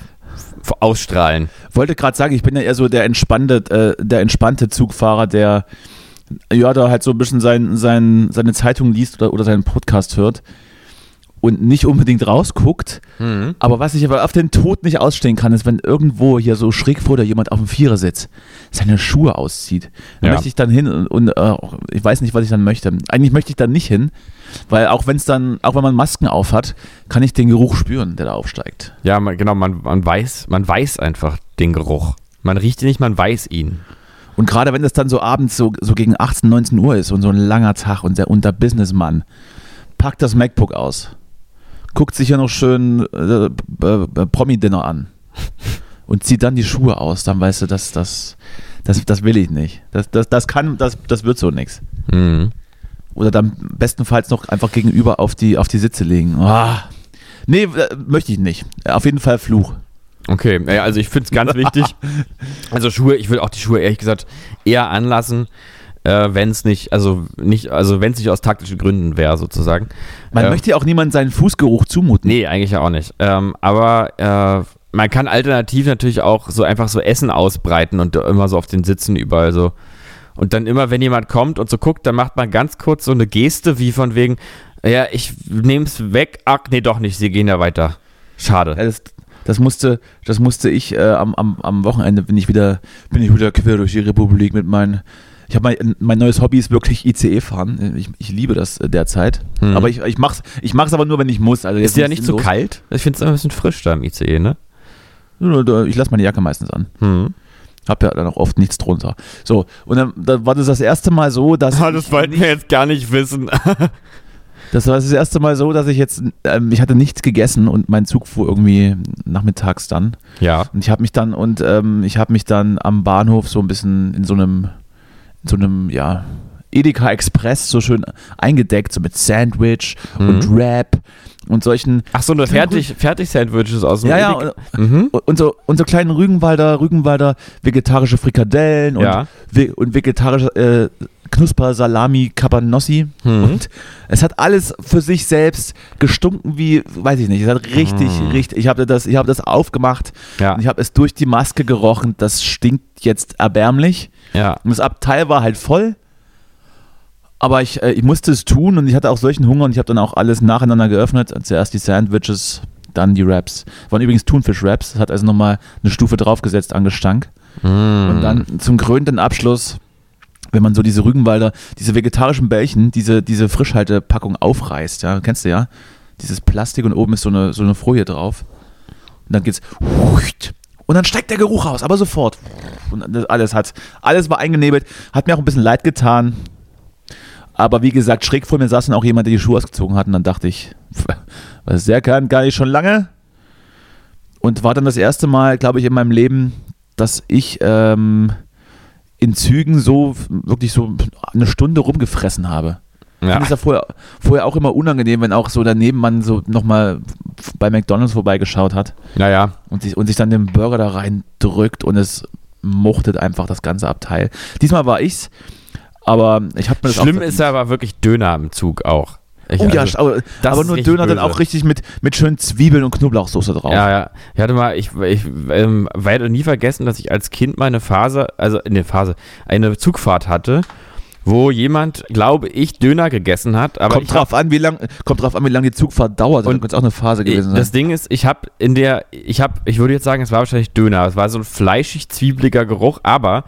ausstrahlen. Wollte gerade sagen, ich bin ja eher so der entspannte, äh, der entspannte Zugfahrer, der ja, da halt so ein bisschen sein, sein, seine Zeitung liest oder, oder seinen Podcast hört und nicht unbedingt rausguckt. Mhm. Aber was ich aber auf den Tod nicht ausstehen kann, ist, wenn irgendwo hier so schräg vor dir jemand auf dem Vierer sitzt, seine Schuhe auszieht. Da Ja. möchte ich dann hin und, und äh, ich weiß nicht, was ich dann möchte. Eigentlich möchte ich dann nicht hin, weil auch wenn es dann, auch wenn man Masken aufhat, kann ich den Geruch spüren, der da aufsteigt. Ja, man, genau, man, man weiß, man weiß einfach den Geruch. Man riecht ihn nicht, man weiß ihn. Und gerade wenn das dann so abends so, so gegen 18, 19 Uhr ist und so ein langer Tag und der, und der Businessmann packt das MacBook aus, guckt sich ja noch schön äh, äh, Promi-Dinner an und zieht dann die Schuhe aus, dann weißt du, das, das, das, das will ich nicht. Das, das, das kann, das, das wird so nichts. Mhm. Oder dann bestenfalls noch einfach gegenüber auf die, auf die Sitze legen. Ah. Nee, äh, möchte ich nicht. Auf jeden Fall Fluch. Okay, also ich finde es ganz wichtig. Also Schuhe, ich will auch die Schuhe ehrlich gesagt eher anlassen, äh, wenn es nicht, also nicht, also wenn es nicht aus taktischen Gründen wäre, sozusagen. Man Ähm, möchte ja auch niemandem seinen Fußgeruch zumuten. Nee, eigentlich ja auch nicht. Ähm, aber äh, man kann alternativ natürlich auch so einfach so Essen ausbreiten und immer so auf den Sitzen überall so. Und dann immer, wenn jemand kommt und so guckt, dann macht man ganz kurz so eine Geste, wie von wegen, ja, ich nehm's weg. Ach, nee, doch nicht, sie gehen ja weiter. Schade. Das, das musste, das musste ich äh, am, am, am Wochenende bin ich wieder, bin ich wieder quer durch die Republik mit meinen. Ich habe mein, mein neues Hobby ist wirklich ICE fahren. Ich, ich liebe das äh, derzeit. Hm. Aber ich, ich mach's, ich mach's aber nur, wenn ich muss. Also Ist der nicht so sinnlos. kalt? Ich finde es ein bisschen frisch da im ICE, ne? Ich lasse meine Jacke meistens an. Hm. Hab ja dann auch oft nichts drunter. So, und dann, dann war das das erste Mal so, dass. Ah, das wollten wir jetzt gar nicht wissen. Das war das erste Mal so, dass ich jetzt, ähm, ich hatte nichts gegessen und mein Zug fuhr irgendwie nachmittags dann. ja. Und ich habe mich dann und ähm, ich habe mich dann am Bahnhof so ein bisschen in so einem, so einem, ja, Edeka Express so schön eingedeckt, so mit Sandwich und Wrap und solchen. Ach so, nur fertig, fertig Sandwiches aus dem Ja, ja, und, Mhm. und, so, und so kleinen Rügenwalder, Rügenwalder vegetarische Frikadellen und, Ja. ve und vegetarische äh, Knusper Salami Cabanossi. Mhm. Und es hat alles für sich selbst gestunken wie, weiß ich nicht, es hat richtig, richtig, ich habe das, ich habe das aufgemacht Mhm. Ja. und ich habe es durch die Maske gerochen, das stinkt jetzt erbärmlich. Ja. Und das Abteil war halt voll. Aber ich, äh, ich musste es tun und ich hatte auch solchen Hunger und ich habe dann auch alles nacheinander geöffnet. Zuerst die Sandwiches, dann die Wraps. Waren übrigens Thunfisch-Wraps. Das hat also nochmal eine Stufe draufgesetzt an Gestank. Und dann zum krönenden Abschluss, wenn man so diese Rügenwalder, diese vegetarischen Bällchen, diese, diese Frischhaltepackung aufreißt, ja, kennst du ja? Dieses Plastik und oben ist so eine, so eine Folie drauf. Und dann geht's und dann steigt der Geruch raus, aber sofort. Und alles hat, alles war eingenebelt, hat mir auch ein bisschen leid getan. Aber wie gesagt, schräg vor mir saß dann auch jemand, der die Schuhe ausgezogen hat und dann dachte ich, was der kann, gar nicht schon lange. Und war dann das erste Mal, glaube ich, in meinem Leben, dass ich ähm, in Zügen so wirklich so eine Stunde rumgefressen habe. Ich Ja. finde es ja vorher, vorher auch immer unangenehm, wenn auch so daneben man so nochmal bei McDonalds vorbeigeschaut hat Naja. und sich, und sich dann den Burger da reindrückt und es muchtet einfach das ganze Abteil. Diesmal war ich's, aber ich habe mir das Schlimm ist aber wirklich Döner im Zug auch. Ich, Oh ja, also- aber, das aber nur Döner dann böse. auch richtig mit, mit schönen Zwiebeln und Knoblauchsoße drauf. Ja, ja. Ich hatte mal, ich, ich ähm, werde nie vergessen, dass ich als Kind meine Phase, also in der Phase, eine Zugfahrt hatte, wo jemand, glaube ich, Döner gegessen hat. Aber kommt, drauf an, wie lang, kommt drauf an, wie lange die Zugfahrt dauert. Und könnte auch eine Phase gewesen das sein. Ding ist, ich habe in der, ich habe, ich würde jetzt sagen, es war wahrscheinlich Döner. Es war so ein fleischig zwiebeliger Geruch, aber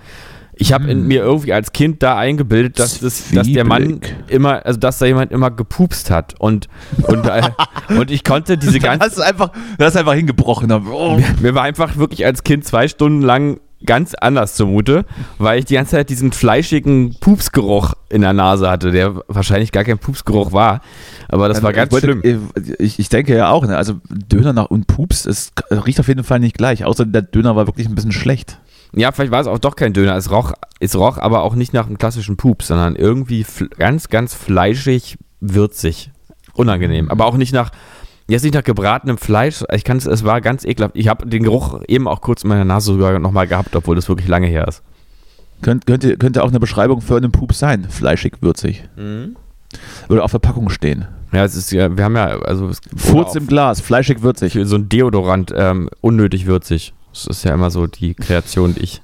ich habe in mir irgendwie als Kind da eingebildet, dass, das, dass der Mann immer, also dass da jemand immer gepupst hat und und, äh, und ich konnte diese ganze, hast du einfach, hast einfach hingebrochen. Oh. mir war einfach wirklich als Kind zwei Stunden lang ganz anders zumute, weil ich die ganze Zeit diesen fleischigen Pupsgeruch in der Nase hatte, der wahrscheinlich gar kein Pupsgeruch war, aber das war Ich ganz wollte- schlimm. Ich, ich denke ja auch, ne? also Döner nach und Pups, es riecht auf jeden Fall nicht gleich, außer der Döner war wirklich ein bisschen schlecht. Ja, vielleicht war es auch doch kein Döner. Es roch, es roch aber auch nicht nach einem klassischen Pup, sondern irgendwie ganz, ganz fleischig, würzig. Unangenehm. Aber auch nicht nach, jetzt nicht nach gebratenem Fleisch. Ich kann es, es war ganz ekelhaft. Ich habe den Geruch eben auch kurz in meiner Nase sogar nochmal gehabt, obwohl das wirklich lange her ist. Könnt, könnte, könnte auch eine Beschreibung für einen Pup sein, fleischig, würzig. Oder auf der Packung stehen. Ja, es ist ja, wir haben ja, also es, Furz im Glas, fleischig, würzig. so ein Deodorant, ähm, unnötig würzig. Das ist ja immer so die Kreation, die ich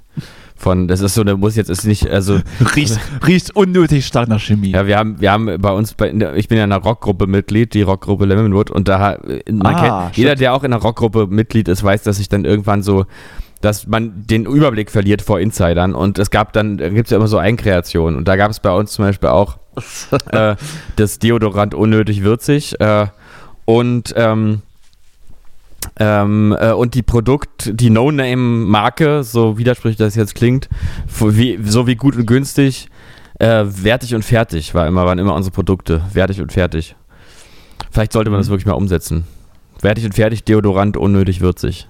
von, das ist so eine, muss jetzt ist nicht, also Riecht, riecht unnötig stark nach Chemie. ja, wir haben, wir haben bei uns, bei, der, ich bin ja in einer Rockgruppe Mitglied, die Rockgruppe Lemonwood und da, Ah, kennt, jeder, der auch in einer Rockgruppe Mitglied ist, weiß, dass ich dann irgendwann so, dass man den Überblick verliert vor Insidern und es gab dann, da gibt es ja immer so Eigenkreationen und da gab es bei uns zum Beispiel auch äh, das Deodorant unnötig würzig äh, und ähm, ähm, äh, und die Produkt, die No-Name-Marke, so widersprüchlich das jetzt klingt, wie, so wie gut und günstig, äh, wertig und fertig war immer, waren immer unsere Produkte. Wertig und fertig. Vielleicht sollte man das wirklich mal umsetzen. Wertig und fertig, Deodorant, unnötig würzig.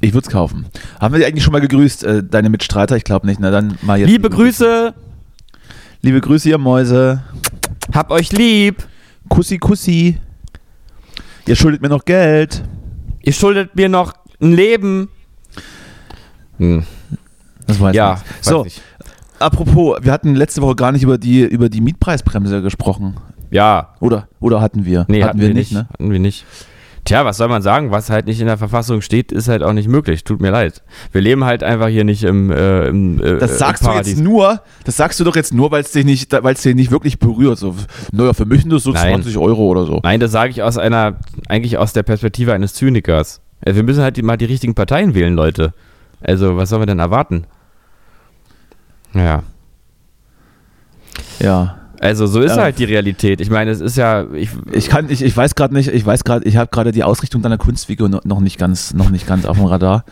Ich würde es kaufen. Haben wir dich eigentlich schon mal gegrüßt, äh, deine Mitstreiter? Ich glaube nicht. Na dann mal jetzt. Liebe Grüße, Liebe Grüße, ihr Mäuse. hab euch lieb. Kussi, Kussi. Ihr schuldet mir noch Geld. Ihr schuldet mir noch ein Leben. Hm. Das weiß Ja, ich. weiß So, nicht. apropos, wir hatten letzte Woche gar nicht über die, über die Mietpreisbremse gesprochen. Ja, Oder? Oder hatten wir? nee, hatten, wir nicht. ne? Hatten wir nicht. Tja, was soll man sagen? Was halt nicht in der Verfassung steht, ist halt auch nicht möglich. Tut mir leid. Wir leben halt einfach hier nicht im, äh, im äh, Das im sagst du Paradies. jetzt nur, das sagst du doch jetzt nur, weil es dich nicht, weil es dich nicht wirklich berührt. So, naja, für mich sind das so Nein. 20 Euro oder so. Nein, das sage ich aus einer, eigentlich aus der Perspektive eines Zynikers. Also wir müssen halt die, mal die richtigen Parteien wählen, Leute. Also, was sollen wir denn erwarten? Ja. Ja. Also, so ist Ja. halt die Realität. Ich meine, es ist ja. Ich, Ich kann, ich, ich weiß gerade nicht, ich weiß gerade, ich habe gerade die Ausrichtung deiner Kunstfigur noch, nicht ganz, noch nicht ganz auf dem Radar.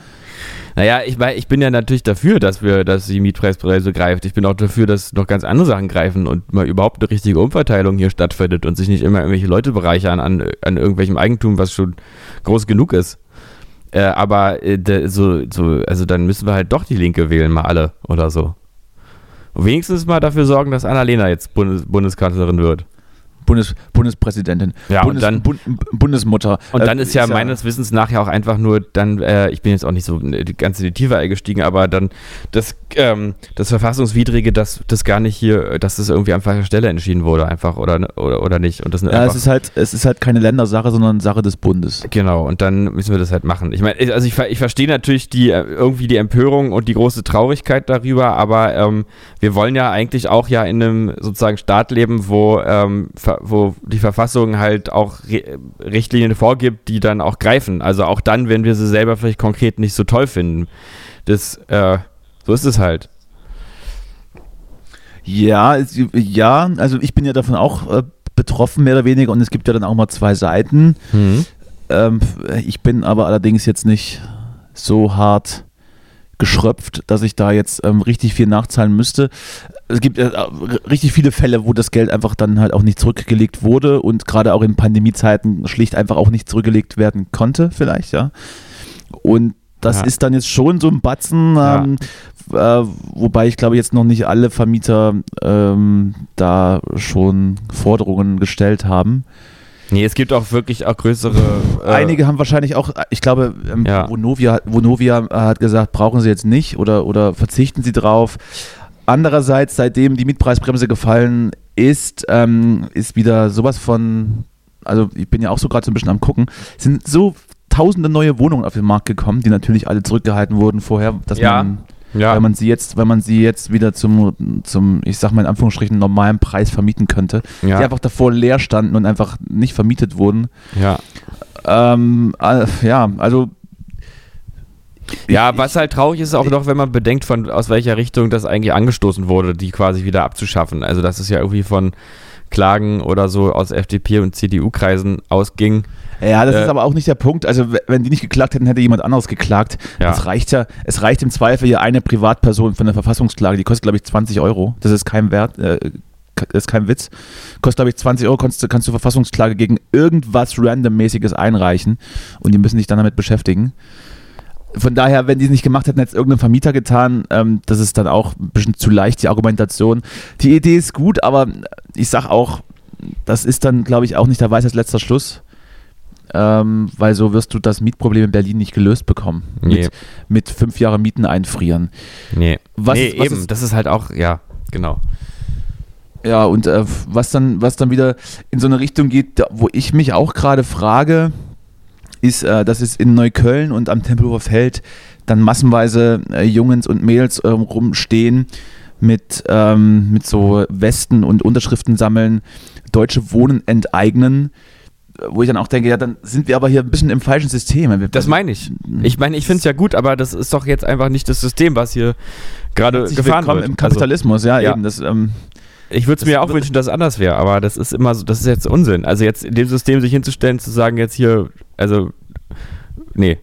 naja, ich, ich bin ja natürlich dafür, dass wir, dass die Mietpreispreise greift. Ich bin auch dafür, dass noch ganz andere Sachen greifen und mal überhaupt eine richtige Umverteilung hier stattfindet und sich nicht immer irgendwelche Leute bereichern an, an irgendwelchem Eigentum, was schon groß genug ist. Äh, aber äh, so, so, also dann müssen wir halt doch die Linke wählen, mal alle oder so. Wenigstens mal dafür sorgen, dass Annalena jetzt Bundes, Bundeskanzlerin wird. Bundes, Bundespräsidentin, Ja, und Bundes, dann- Bund, Bundesmutter. Und Äh, dann ist ja meines Wissens nach ja auch einfach nur dann, äh, ich bin jetzt auch nicht so äh, ganze in die Tiefe eingestiegen, aber dann das, ähm, das Verfassungswidrige, dass das gar nicht hier, dass das irgendwie an falscher Stelle entschieden wurde, einfach oder, oder, oder nicht. Und das ja, es ist halt, es ist halt keine Ländersache, sondern Sache des Bundes. Genau, und dann müssen wir das halt machen. Ich meine, also ich, ich verstehe natürlich die äh, irgendwie die Empörung und die große Traurigkeit darüber, aber ähm, wir wollen ja eigentlich auch ja in einem sozusagen Staat leben, wo, ähm, ver- wo die Verfassung halt auch Re Richtlinien vorgibt, die dann auch greifen. Also auch dann, wenn wir sie selber vielleicht konkret nicht so toll finden. Das, äh, so ist es halt. Ja, es, ja, also ich bin ja davon auch äh, betroffen, mehr oder weniger, und es gibt ja dann auch mal zwei Seiten. Ähm, ich bin aber allerdings jetzt nicht so hart geschröpft, dass ich da jetzt ähm, richtig viel nachzahlen müsste. Es gibt äh, richtig viele Fälle, wo das Geld einfach dann halt auch nicht zurückgelegt wurde und gerade auch in Pandemiezeiten schlicht einfach auch nicht zurückgelegt werden konnte, vielleicht, ja. Und das Ja. ist dann jetzt schon so ein Batzen, Ja. ähm, äh, wobei ich glaube jetzt noch nicht alle Vermieter ähm, da schon Forderungen gestellt haben. Nee, es gibt auch wirklich auch größere. Äh, Einige haben wahrscheinlich auch, ich glaube, ähm, Ja. Vonovia, Vonovia hat gesagt, brauchen sie jetzt nicht oder, oder verzichten sie drauf. Andererseits, seitdem die Mietpreisbremse gefallen ist, ähm, ist wieder sowas von, also ich bin ja auch so gerade so ein bisschen am gucken, sind so tausende neue Wohnungen auf den Markt gekommen, die natürlich alle zurückgehalten wurden vorher, dass Ja. man, ja. wenn man sie jetzt, wenn man sie jetzt wieder zum, zum, ich sag mal in Anführungsstrichen, normalen Preis vermieten könnte, ja, die einfach davor leer standen und einfach nicht vermietet wurden. ja. Ähm, äh, ja, also. Ja, ich- was halt traurig ist auch noch, wenn man bedenkt, von aus welcher Richtung das eigentlich angestoßen wurde, die quasi wieder abzuschaffen. Also dass es ja irgendwie von Klagen oder so aus FDP und CDU-Kreisen ausging. Ja, das Äh, ist aber auch nicht der Punkt. Also, wenn die nicht geklagt hätten, hätte jemand anderes geklagt. Ja. Es reicht ja, es reicht im Zweifel ja eine Privatperson von der Verfassungsklage, die kostet, glaube ich, 20 Euro. Das ist kein Wert, äh, ist kein Witz. Kostet, glaube ich, 20 Euro, kannst, du- kannst du Verfassungsklage gegen irgendwas Randommäßiges einreichen und die müssen sich dann damit beschäftigen. Von daher, wenn die es nicht gemacht hätten, hätte es irgendein Vermieter getan. Ähm, das ist dann auch ein bisschen zu leicht, die Argumentation. Die Idee ist gut, aber ich sag auch, das ist dann, glaube ich, auch nicht der Weisheit letzter Schluss. Ähm, weil so wirst du das Mietproblem in Berlin nicht gelöst bekommen. Nee. Mit, mit fünf Jahre Mieten einfrieren. Nee. Was nee, was eben. ist- das ist halt auch, ja, genau. Ja, und äh, was, dann, was dann wieder in so eine Richtung geht, wo ich mich auch gerade frage, ist, äh, dass es in Neukölln und am Tempelhofer Feld dann massenweise äh, Jungs und Mädels äh, rumstehen mit, ähm, mit so Westen und Unterschriften sammeln, deutsche Wohnen enteignen wo ich dann auch denke, ja, dann sind wir aber hier ein bisschen im falschen System. Das meine ich. Ich meine, ich finde es ja gut, aber das ist doch jetzt einfach nicht das System, was hier gerade gefahren wird. Im Kapitalismus, also, ja, ja, eben. Das, ähm, ich würde es mir auch wünschen, dass es anders wäre, aber das ist immer so, das ist jetzt Unsinn. Also jetzt in dem System sich hinzustellen, zu sagen, jetzt hier, also, nee.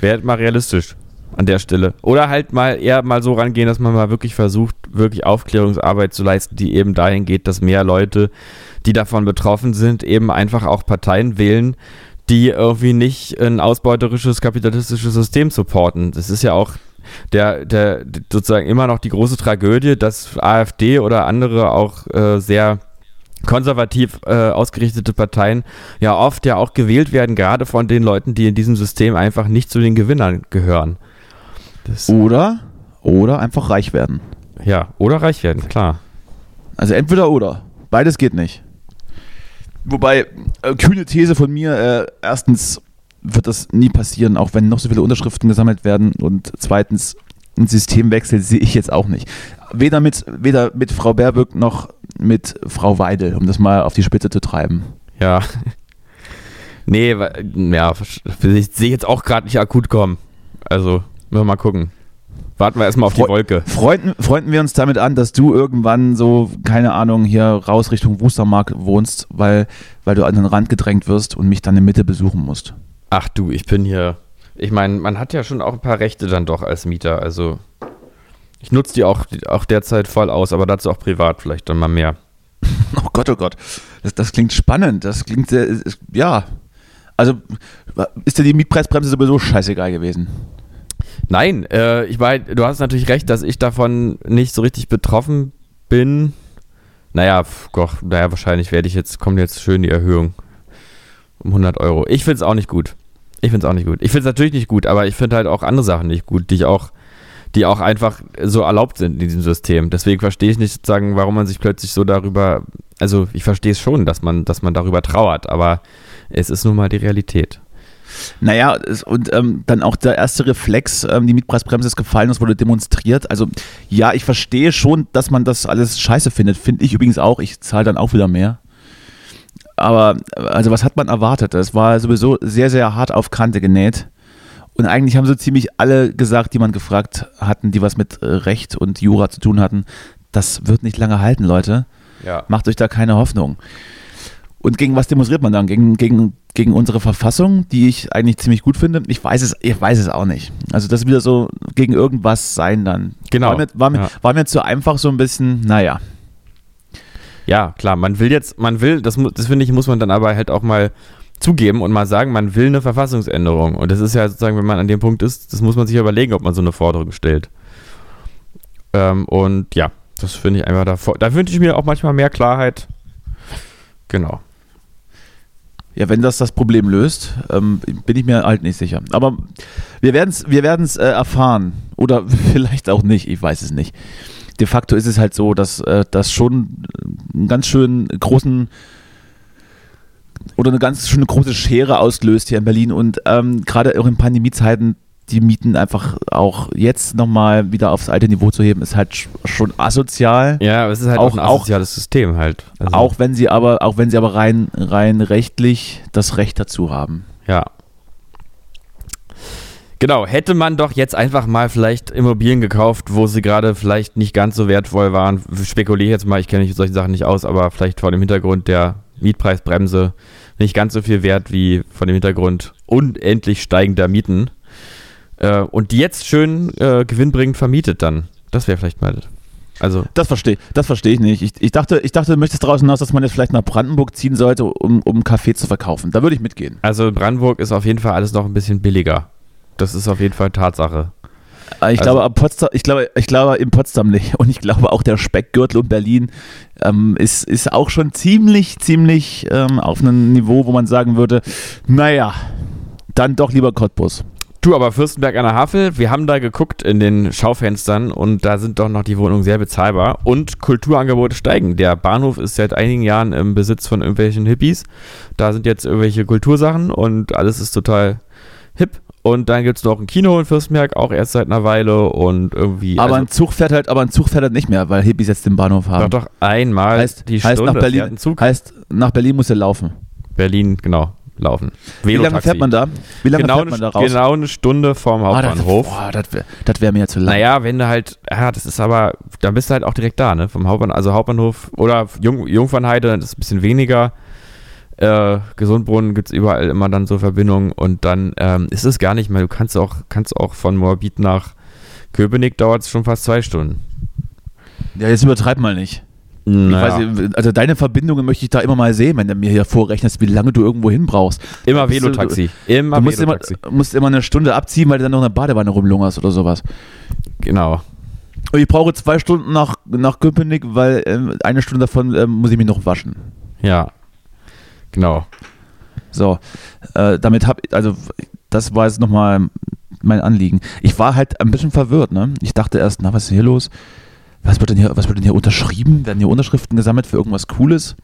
Wäre mal realistisch an der Stelle. Oder halt mal eher mal so rangehen, dass man mal wirklich versucht, wirklich Aufklärungsarbeit zu leisten, die eben dahin geht, dass mehr Leute, die davon betroffen sind, eben einfach auch Parteien wählen, die irgendwie nicht ein ausbeuterisches kapitalistisches System supporten. Das ist ja auch der, der sozusagen immer noch die große Tragödie, dass AfD oder andere auch äh, sehr konservativ äh, ausgerichtete Parteien ja oft ja auch gewählt werden, gerade von den Leuten, die in diesem System einfach nicht zu den Gewinnern gehören. Das oder, oder einfach reich werden. Ja, oder reich werden, klar. Also entweder oder. Beides geht nicht. Wobei, äh, kühne These von mir, äh, erstens wird das nie passieren, auch wenn noch so viele Unterschriften gesammelt werden. Und zweitens, ein Systemwechsel sehe ich jetzt auch nicht. Weder mit, weder mit Frau Baerbock noch mit Frau Weidel, um das mal auf die Spitze zu treiben. Ja. Nee, ja, sehe ich jetzt auch gerade nicht akut kommen. Also, wir mal gucken. Warten wir erstmal auf die Wolke. Freunden, freunden wir uns damit an, dass du irgendwann so, keine Ahnung, hier raus Richtung Wustermark wohnst, weil, weil du an den Rand gedrängt wirst und mich dann in Mitte besuchen musst. Ach du, ich bin hier. Ich meine, man hat ja schon auch ein paar Rechte dann doch als Mieter. Also ich nutze die auch, auch derzeit voll aus, aber dazu auch privat vielleicht dann mal mehr. Oh Gott, oh Gott. Das, das klingt spannend. Das klingt sehr, ja. Also ist dir die Mietpreisbremse sowieso scheißegal gewesen? Nein, äh, ich meine, du hast natürlich recht, dass ich davon nicht so richtig betroffen bin. Naja, doch, naja, wahrscheinlich werde ich jetzt, kommt jetzt schön die Erhöhung um 100 Euro. Ich finde es auch nicht gut. Ich finde es auch nicht gut. Ich finde es natürlich nicht gut, aber ich finde halt auch andere Sachen nicht gut, die ich auch, die auch einfach so erlaubt sind in diesem System. Deswegen verstehe ich nicht sozusagen, warum man sich plötzlich so darüber, also ich verstehe es schon, dass man, dass man darüber trauert, aber es ist nun mal die Realität. Naja, und ähm, dann auch der erste Reflex, ähm, die Mietpreisbremse ist gefallen, das wurde demonstriert. Also ja, ich verstehe schon, dass man das alles scheiße findet. Finde ich übrigens auch. Ich zahle dann auch wieder mehr. Aber also was hat man erwartet? Es war sowieso sehr, sehr hart auf Kante genäht. Und eigentlich haben so ziemlich alle gesagt, die man gefragt hatten, die was mit Recht und Jura zu tun hatten, das wird nicht lange halten, Leute. Ja. Macht euch da keine Hoffnung. Und gegen was demonstriert man dann? Gegen, gegen, gegen unsere Verfassung, die ich eigentlich ziemlich gut finde? Ich weiß es, ich weiß es auch nicht. Also das wieder so gegen irgendwas sein dann. Genau. War mir, war mir, ja. war mir zu einfach so ein bisschen, naja. Ja, klar, man will jetzt, man will, das, das finde ich, muss man dann aber halt auch mal zugeben und mal sagen, man will eine Verfassungsänderung. Und das ist ja sozusagen, wenn man an dem Punkt ist, das muss man sich überlegen, ob man so eine Forderung stellt. Ähm, und ja, das finde ich einfach davor. Da wünsche ich mir auch manchmal mehr Klarheit. Genau. Ja, wenn das das Problem löst, ähm, bin ich mir halt nicht sicher. Aber wir werden es wir werden's, äh, erfahren. Oder vielleicht auch nicht, ich weiß es nicht. De facto ist es halt so, dass äh, das schon einen ganz schön großen oder eine ganz schöne große Schere auslöst hier in Berlin. Und ähm, gerade auch in Pandemiezeiten die Mieten einfach auch jetzt nochmal wieder aufs alte Niveau zu heben, ist halt schon asozial. Ja, aber es ist halt auch, auch ein asoziales auch, System halt. Also auch wenn sie aber, auch wenn sie aber rein, rein rechtlich das Recht dazu haben. Ja. Genau, hätte man doch jetzt einfach mal vielleicht Immobilien gekauft, wo sie gerade vielleicht nicht ganz so wertvoll waren. Spekuliere jetzt mal, ich kenne mich solche Sachen nicht aus, aber vielleicht vor dem Hintergrund der Mietpreisbremse nicht ganz so viel wert wie vor dem Hintergrund unendlich steigender Mieten äh, und die jetzt schön äh, gewinnbringend vermietet dann. Das wäre vielleicht mal. Also das verstehe das versteh ich nicht. Ich, ich, dachte, ich dachte, du möchtest draußen hinaus, dass man jetzt vielleicht nach Brandenburg ziehen sollte, um, um Kaffee zu verkaufen. Da würde ich mitgehen. Also in Brandenburg ist auf jeden Fall alles noch ein bisschen billiger. Das ist auf jeden Fall Tatsache. Äh, ich, also, glaube, Potsdam, ich, glaube, ich glaube in Potsdam nicht. Und ich glaube auch der Speckgürtel um Berlin ähm, ist, ist auch schon ziemlich, ziemlich ähm, auf einem Niveau, wo man sagen würde, naja, dann doch lieber Cottbus. Du, aber Fürstenberg an der Havel, wir haben da geguckt in den Schaufenstern und da sind doch noch die Wohnungen sehr bezahlbar und Kulturangebote steigen. Der Bahnhof ist seit einigen Jahren im Besitz von irgendwelchen Hippies. Da sind jetzt irgendwelche Kultursachen und alles ist total hip und dann gibt es noch ein Kino in Fürstenberg, auch erst seit einer Weile und irgendwie. Aber also, ein Zug fährt halt, aber ein Zug fährt halt nicht mehr, weil Hippies jetzt den Bahnhof haben. doch, doch einmal heißt, die heißt Stunde nach Berlin, Zug. heißt nach Berlin muss er laufen. Berlin, genau, laufen. Wie lange fährt man da? Wie lange Genau, fährt man da eine, raus? genau eine Stunde vorm Ah, Hauptbahnhof. boah, das wäre wär mir ja zu lang. Naja, wenn du halt, ja, das ist aber, dann bist du halt auch direkt da, ne? Vom Hauptbahnhof, also Hauptbahnhof oder Jung, Jungfernheide, das ist ein bisschen weniger. Äh, Gesundbrunnen gibt es überall immer dann so Verbindungen und dann ähm, ist es gar nicht mehr. Du kannst auch, kannst auch von Moabit nach Köpenick dauert es schon fast zwei Stunden. Ja, jetzt übertreib mal nicht. Ich Naja, weiß, nicht, also deine Verbindungen möchte ich da immer mal sehen, wenn du mir hier vorrechnest, wie lange du irgendwo hin brauchst. immer Velotaxi. Immer Du musst immer, Velotaxi. musst immer eine Stunde abziehen, weil du dann noch eine Badewanne rumlungerst oder sowas. Genau. Und ich brauche zwei Stunden nach, nach Köpenick, weil ähm, eine Stunde davon ähm, muss ich mich noch waschen. Ja. Genau. So, äh, damit hab also das war jetzt nochmal mein Anliegen. Ich war halt ein bisschen verwirrt, ne? Ich dachte erst, na, was ist hier los? Was wird denn hier, was wird denn hier unterschrieben? Werden hier Unterschriften gesammelt für irgendwas Cooles?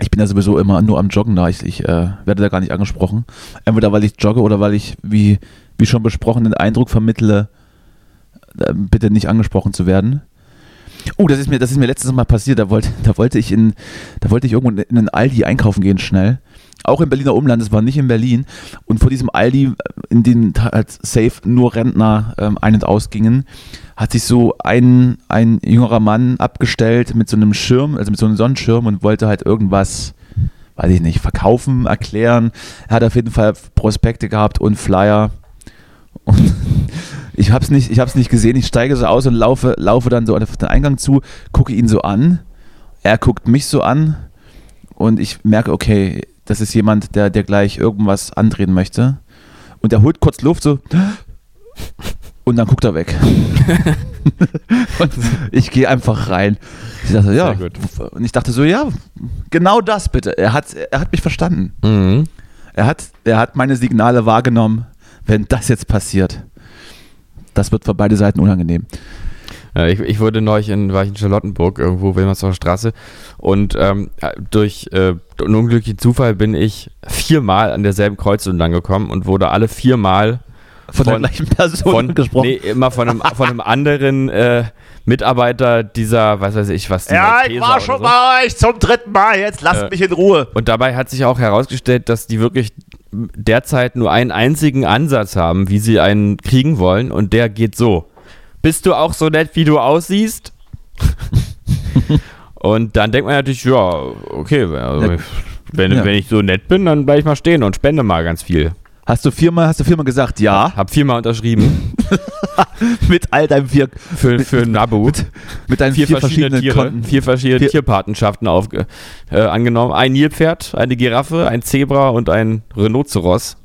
Ich bin ja sowieso immer nur am Joggen da. Ich, ich äh, werde da gar nicht angesprochen. Entweder weil ich jogge oder weil ich, wie, wie schon besprochen, den Eindruck vermittle, äh, bitte nicht angesprochen zu werden. Oh, das ist mir, das ist mir letztes Mal passiert. Da wollte, da wollte ich in, da wollte ich irgendwo in einen Aldi einkaufen gehen schnell. Auch im Berliner Umland, es war nicht in Berlin. Und vor diesem Aldi, in dem halt safe nur Rentner ähm, ein- und ausgingen, hat sich so ein, ein jüngerer Mann abgestellt mit so einem Schirm, also mit so einem Sonnenschirm und wollte halt irgendwas, weiß ich nicht, verkaufen, erklären. Er hat auf jeden Fall Prospekte gehabt und Flyer. Und ich hab's nicht, nicht gesehen. Ich steige so aus und laufe, laufe dann so auf den Eingang zu, gucke ihn so an. Er guckt mich so an und ich merke, okay, das ist jemand, der, der gleich irgendwas andrehen möchte. Und er holt kurz Luft so und dann guckt er weg. und ich gehe einfach rein. Ich dachte, ja. Und ich dachte so, ja, genau das bitte. Er hat, er hat mich verstanden. Mhm. Er hat, er hat meine Signale wahrgenommen, wenn das jetzt passiert. Das wird für beide Seiten unangenehm. Ich, ich wurde neulich in, war ich in Charlottenburg, irgendwo Wilmersdorfer Straße. Und ähm, durch äh, einen unglücklichen Zufall bin ich viermal an derselben Kreuzung lang gekommen und wurde alle viermal Von, der Von- gleichen Person von, gesprochen. nee, immer von einem, von einem anderen äh, Mitarbeiter dieser, was weiß ich, was die Malteser oder so. bei euch zum dritten Mal. Jetzt lasst Äh, mich in Ruhe. Und dabei hat sich auch herausgestellt, dass die wirklich derzeit nur einen einzigen Ansatz haben, wie sie einen kriegen wollen. Und der geht so. Bist du auch so nett, wie du aussiehst? und dann denkt man natürlich, ja, okay, also Ja. wenn, Ja. wenn ich so nett bin, dann bleib ich mal stehen und spende mal ganz viel. Hast du viermal, hast du viermal gesagt, ja, Hab viermal unterschrieben mit all deinem vier, für, für Nabu. mit deinen vier, vier, verschiedene verschiedenen Tiere, Konten. vier verschiedene Vier- Tierpatenschaften aufge, äh, angenommen. Ein Nilpferd, eine Giraffe, ein Zebra und ein Rhinoceros.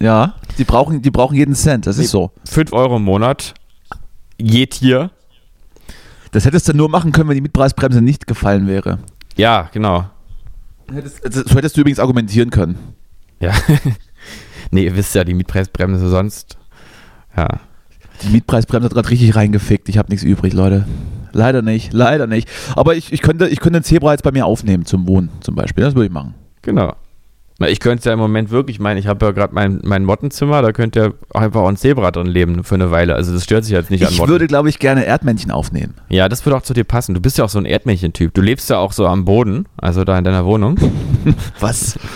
Ja, die brauchen, die brauchen jeden Cent, das ist so. 5 Euro im Monat. Je Tier. Das hättest du nur machen können, wenn die Mietpreisbremse nicht gefallen wäre. Ja, genau. Hättest, so hättest du übrigens argumentieren können. Ja. nee, ihr wisst ja, die Mietpreisbremse sonst. Ja. Die Mietpreisbremse hat gerade richtig reingefickt. Ich habe nichts übrig, Leute. Leider nicht, leider nicht. Aber ich, ich, könnte, ich könnte einen Zebra jetzt bei mir aufnehmen zum Wohnen zum Beispiel. Das würde ich machen. Genau. Na, Ich könnte es ja im Moment wirklich, ich meine, ich habe ja gerade mein, mein Mottenzimmer, da könnte ja auch einfach auch ein Zebra drin leben für eine Weile. Also das stört sich jetzt nicht an Ich Motten. würde, glaube ich, gerne Erdmännchen aufnehmen. ja, das würde auch zu dir passen. Du bist ja auch so ein Erdmännchen-Typ. Du lebst ja auch so am Boden, also da in deiner Wohnung. Was?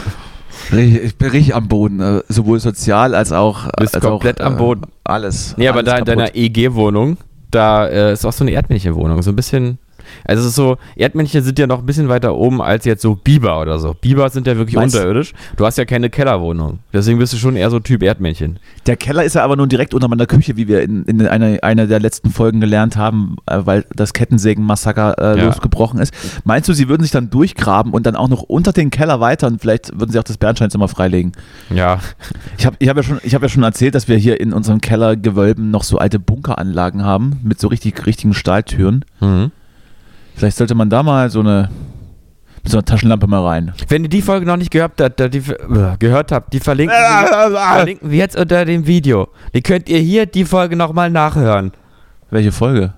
Ich bin richtig am Boden, äh, sowohl sozial als auch. Bist als komplett auch, am Boden. Alles. Nee, aber alles da in deiner EG-Wohnung, da äh, ist auch so eine Erdmännchenwohnung. So ein bisschen. Also es ist so, Erdmännchen sind ja noch ein bisschen weiter oben als jetzt so Biber oder so. Biber sind ja wirklich Meinst- unterirdisch. Du hast ja keine Kellerwohnung. Deswegen bist du schon eher so Typ Erdmännchen. Der Keller ist ja aber nun direkt unter meiner Küche, wie wir in, in einer, einer der letzten Folgen gelernt haben, äh, weil das Kettensägen-Massaker äh, Ja. losgebrochen ist. Meinst du, sie würden sich dann durchgraben und dann auch noch unter den Keller weiter und vielleicht würden sie auch das Bernsteinzimmer freilegen? Ja. Ich habe ich hab ja, schon- ich hab ja schon erzählt, dass wir hier in unseren Kellergewölben noch so alte Bunkeranlagen haben mit so richtig richtigen Stahltüren. Mhm. Vielleicht sollte man da mal so eine, mit so einer Taschenlampe mal rein. Wenn ihr die Folge noch nicht gehört habt, die, äh, gehört habt, die verlinken, wir, verlinken wir jetzt unter dem Video. Die könnt ihr hier die Folge nochmal nachhören. Welche Folge?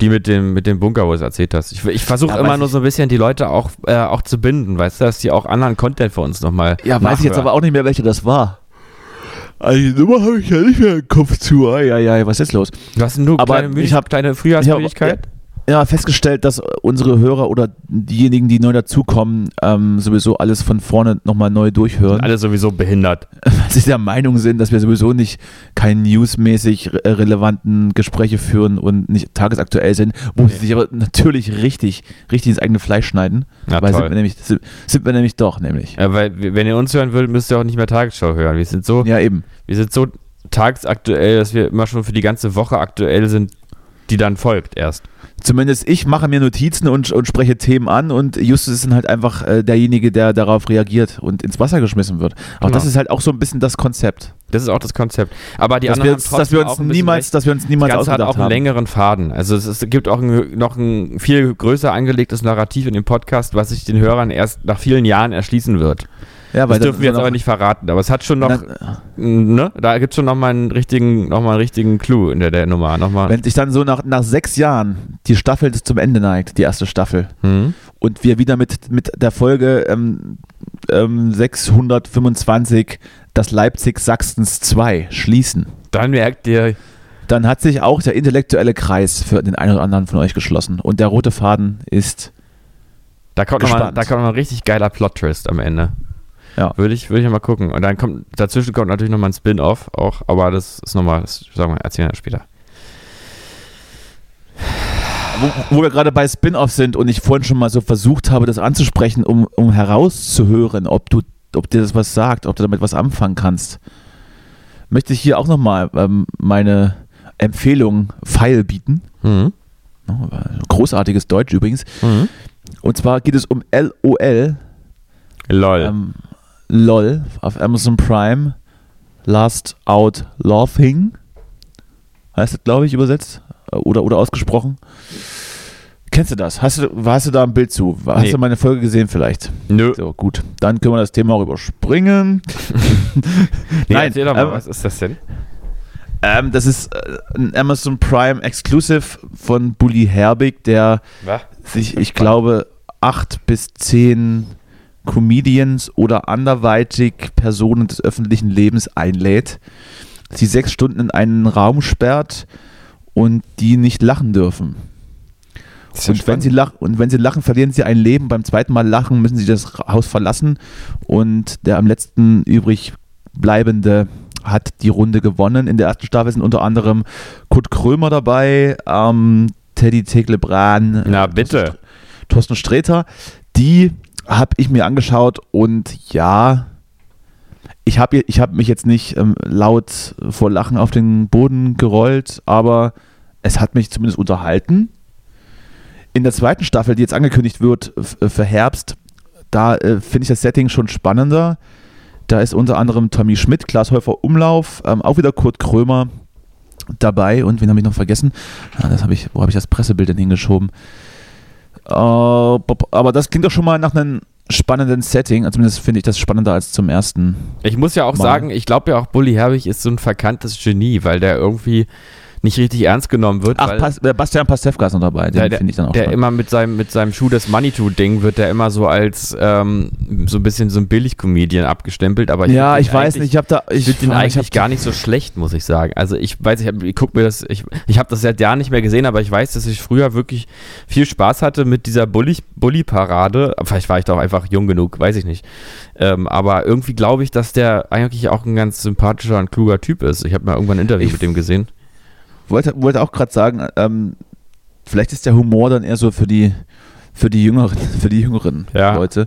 Die mit dem, mit dem Bunker, wo du es erzählt hast. Ich, ich versuche Ja, immer nur so ein bisschen die Leute auch, äh, auch zu binden, weißt du, dass die auch anderen Content für uns nochmal. Ja, weiß ich jetzt aber auch nicht mehr, welche das war. Also die Nummer habe ich ja nicht mehr im Kopf zu. Ja, ja, was ist los? Du hast nur Aber kleine, ich hab- kleine Frühjahrsmüdigkeit. Ja, festgestellt, dass unsere Hörer oder diejenigen, die neu dazukommen, ähm, sowieso alles von vorne nochmal neu durchhören. Alle sowieso behindert. Weil sie der Meinung sind, dass wir sowieso nicht keine newsmäßig re relevanten Gespräche führen und nicht tagesaktuell sind, wo sie sich aber natürlich richtig, richtig ins eigene Fleisch schneiden. Ja, weil toll. sind wir, nämlich, sind, sind wir nämlich doch, nämlich. Ja, weil, wenn ihr uns hören würdet, müsst ihr auch nicht mehr Tagesschau hören. Wir sind so, Ja, eben. wir sind so tagsaktuell, dass wir immer schon für die ganze Woche aktuell sind, die dann folgt erst. Zumindest ich mache mir Notizen und, und spreche Themen an und Justus ist dann halt einfach äh, derjenige, der darauf reagiert und ins Wasser geschmissen wird. Aber Genau. das ist halt auch so ein bisschen das Konzept. Das ist auch das Konzept. Aber die dass anderen wir uns, dass wir uns auch niemals, recht. dass wir uns Das niemals Ganze hat auch einen haben. längeren Faden. Also es, es gibt auch ein, noch ein viel größer angelegtes Narrativ in dem Podcast, was sich den Hörern erst nach vielen Jahren erschließen wird. Ja, Das weil dürfen wir jetzt aber nicht verraten. Aber es hat schon noch, Na, ne? Da gibt es schon noch mal einen richtigen, noch mal einen richtigen Clou in der, der Nummer. Noch mal. wenn sich dann so nach, nach sechs Jahren die Staffel zum Ende neigt, die erste Staffel, Hm? und wir wieder mit, mit der Folge ähm, ähm, 625 das Leipzig Sachsens 2 schließen, Dann merkt ihr, dann hat sich auch der intellektuelle Kreis für den einen oder anderen von euch geschlossen. Und der rote Faden ist, da kommt noch mal, Gespannt. da kommt noch mal ein richtig geiler Plot-Twist am Ende. Ja. Würde ich, würde ich mal gucken. Und dann kommt, dazwischen kommt natürlich noch mal ein Spin-off auch, aber das ist noch mal, das sagen wir, erzählen wir später. wo, wo wir gerade bei Spin-off sind und ich vorhin schon mal so versucht habe, das anzusprechen, um, um herauszuhören, ob, du, ob dir das was sagt, ob du damit was anfangen kannst, möchte ich hier auch nochmal ähm, meine Empfehlung Pfeil bieten. Mhm. Großartiges Deutsch übrigens. Mhm. Und zwar geht es um LOL, Lol. ähm, LOL auf Amazon Prime, Last Out Laughing, heißt das, glaube ich, übersetzt äh, oder, oder ausgesprochen. Kennst du das? Hast du, hast du da ein Bild zu? Hast Nee. du meine Folge gesehen vielleicht? Nö. So, gut. Dann können wir das Thema auch überspringen. Nee, Nein, erzähl doch mal, ähm, was ist das denn? ähm, das ist äh, ein Amazon Prime Exclusive von Bully Herbig, der Was? sich, ich glaube, acht bis zehn Comedians oder anderweitig Personen des öffentlichen Lebens einlädt, sie sechs Stunden in einen Raum sperrt und die nicht lachen dürfen. Und wenn, sie lach, und wenn sie lachen, verlieren sie ein Leben. Beim zweiten Mal lachen müssen sie das Haus verlassen. Und der am letzten übrig bleibende hat die Runde gewonnen. In der ersten Staffel sind unter anderem Kurt Krömer dabei, ähm, Teddy Teglebran, Na bitte. Thorsten Sträter. Die habe ich mir angeschaut und ja, ich habe ich hab mich jetzt nicht ähm, laut vor Lachen auf den Boden gerollt, aber es hat mich zumindest unterhalten. In der zweiten Staffel, die jetzt angekündigt wird äh, für Herbst, da äh, finde ich das Setting schon spannender. Da ist unter anderem Tommy Schmidt, Klaas Häufer Umlauf, ähm, auch wieder Kurt Krömer dabei und wen habe ich noch vergessen? Ja, das habe ich, wo habe ich das Pressebild denn hingeschoben? Äh, aber das klingt doch schon mal nach einem spannenden Setting. Also Zumindest finde ich das spannender als zum ersten. Ich muss ja auch Mal. sagen, ich glaube ja auch, Bully Herbig ist so ein verkanntes Genie, weil der irgendwie nicht richtig ernst genommen wird. Ach, Pas äh, Bastian Pastewka ist noch dabei. Den finde ich dann auch der spannend. immer mit seinem, mit seinem Schuh des Manitou-Ding wird der immer so als ähm, so ein bisschen so ein Billig-Comedian abgestempelt, aber ich ja, ich weiß nicht, ich habe da. Ich finde den ich eigentlich gar nicht so schlecht, muss ich sagen. Also ich weiß, ich, hab, ich guck mir das, ich, ich habe das seit Jahren nicht mehr gesehen, aber ich weiß, dass ich früher wirklich viel Spaß hatte mit dieser Bully- Bully-Parade. Vielleicht war ich doch einfach jung genug, weiß ich nicht. Ähm, aber irgendwie glaube ich, dass der eigentlich auch ein ganz sympathischer und kluger Typ ist. Ich habe mal irgendwann ein Interview Ich- mit dem gesehen. Wollte, wollte auch gerade sagen, ähm, vielleicht ist der Humor dann eher so für die für die jüngeren, für die jüngeren Ja. Leute.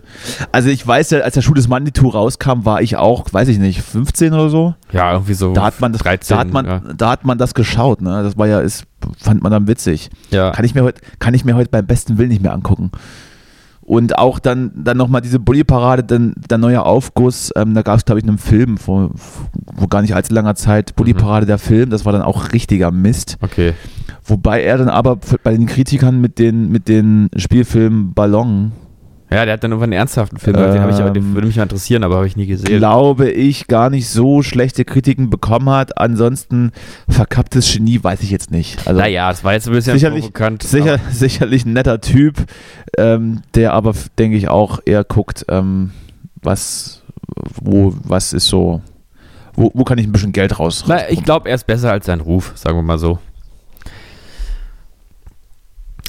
Also ich weiß ja, als der Schuh des Manitou rauskam, war ich auch, weiß ich nicht, 15 oder so. Ja, irgendwie so Da hat man das, 13. da hat man, ja. da hat man das geschaut, ne? Das war ja, ist, fand man dann witzig. ja. Kann ich mir heute, kann ich mir heute beim besten Willen nicht mehr angucken. Und auch dann, dann nochmal diese Bully-Parade, dann der neue Aufguss, ähm, da gab es, glaube ich, einen Film vor, vor gar nicht allzu langer Zeit, Bully-Parade der Film, das war dann auch richtiger Mist. Okay. Wobei er dann aber bei den Kritikern mit den, mit den Spielfilmen Ballon, Ja, der hat dann irgendwann einen ernsthaften Film, gemacht, den, ich, aber- den Ähm, würde mich mal interessieren, aber habe ich nie gesehen. glaube ich, gar nicht so schlechte Kritiken bekommen hat. Ansonsten verkapptes Genie weiß ich jetzt nicht. Also naja, es war jetzt ein bisschen sicherlich, provokant. sicher, sicherlich ein netter Typ, ähm, der aber, denke ich, auch eher guckt, ähm, was, wo, was ist so Wo, wo kann ich ein bisschen Geld raus? Na, ich glaube, er ist besser als sein Ruf, sagen wir mal so.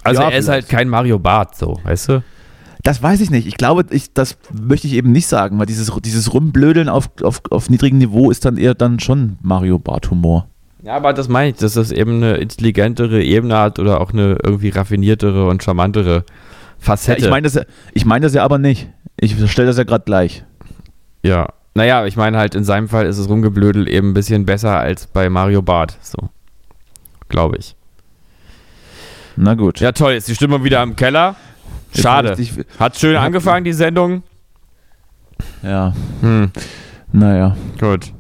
Also Ja, er ist vielleicht. halt kein Mario Barth, so, weißt du? Das weiß ich nicht. Ich glaube, ich, das möchte ich eben nicht sagen, weil dieses, dieses Rumblödeln auf, auf, auf niedrigem Niveau ist dann eher dann schon Mario Bart Humor. Ja, aber das meine ich, dass das eben eine intelligentere Ebene hat oder auch eine irgendwie raffiniertere und charmantere Ja, Facette. ich meine das, ja- ich meine das ja aber nicht. Ich stelle das ja gerade gleich. ja. Naja, ich meine halt, in seinem Fall ist es Rumgeblödel eben ein bisschen besser als bei Mario Barth, so. Glaube ich. Na gut. Ja, toll, ist die Stimmung wieder im Keller. Schade. Dich- Hat schön angefangen, die Sendung. Ja, Hm, naja. gut.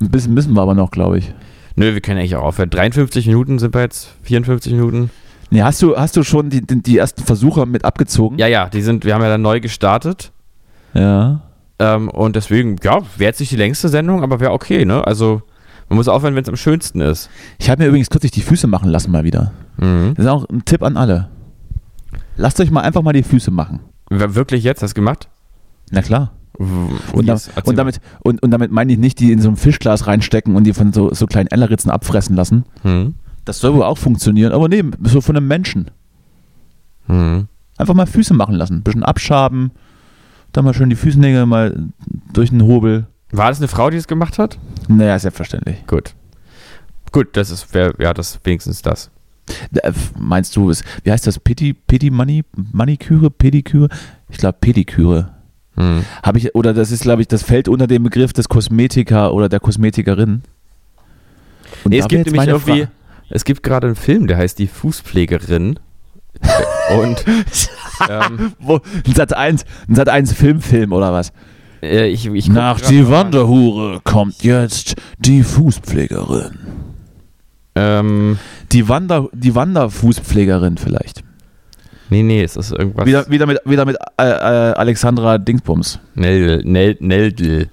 Ein bisschen müssen wir aber noch, glaube ich. Nö, wir können eigentlich auch aufhören. 53 Minuten sind wir jetzt, 54 Minuten. Nee, hast du, hast du schon die, die, die ersten Versuche mit abgezogen? Ja, ja, die sind, wir haben ja dann neu gestartet. Ja. Ähm, und deswegen, ja, wäre jetzt nicht die längste Sendung, aber wäre okay, ne? Also, man muss aufhören, wenn es am schönsten ist. Ich habe mir übrigens kürzlich die Füße machen lassen mal wieder. Mhm. Das ist auch ein Tipp an alle. Lasst euch mal einfach mal die Füße machen. Wer- Wirklich jetzt? Hast du gemacht? Na klar. Und, da, und, damit, und, und damit meine ich nicht, die in so ein Fischglas reinstecken und die von so, so kleinen Ellerritzen abfressen lassen. Mhm. Das soll wohl auch funktionieren, aber nee, so von einem Menschen. Mhm. Einfach mal Füße machen lassen. Ein bisschen abschaben, dann mal schön die Füßnägel mal durch den Hobel. War das eine Frau, die es gemacht hat? Naja, selbstverständlich. Gut. Gut, das ist, wär, ja, das wenigstens das. Äh, Meinst du, es- wie heißt das? Pedi, Pedi Mani, Maniküre, Pediküre? Ich glaube Pediküre. Mhm. Habe ich, oder das ist, glaube ich, das fällt unter den Begriff des Kosmetiker oder der Kosmetikerin. Und Nee, es gibt nämlich irgendwie, Fra- es gibt gerade einen Film, der heißt Die Fußpflegerin. und ähm, ein Sat 1, ein Sat 1 Filmfilm oder was? äh, ich, ich Nach die. Wanderhure kommt jetzt die Fußpflegerin. Ähm, Die, Wander, die Wanderfußpflegerin vielleicht. nee, nee, es ist irgendwas. Wieder, wieder mit, wieder mit äh, äh, Alexandra Dingsbums. Nel, Nel, Neldl.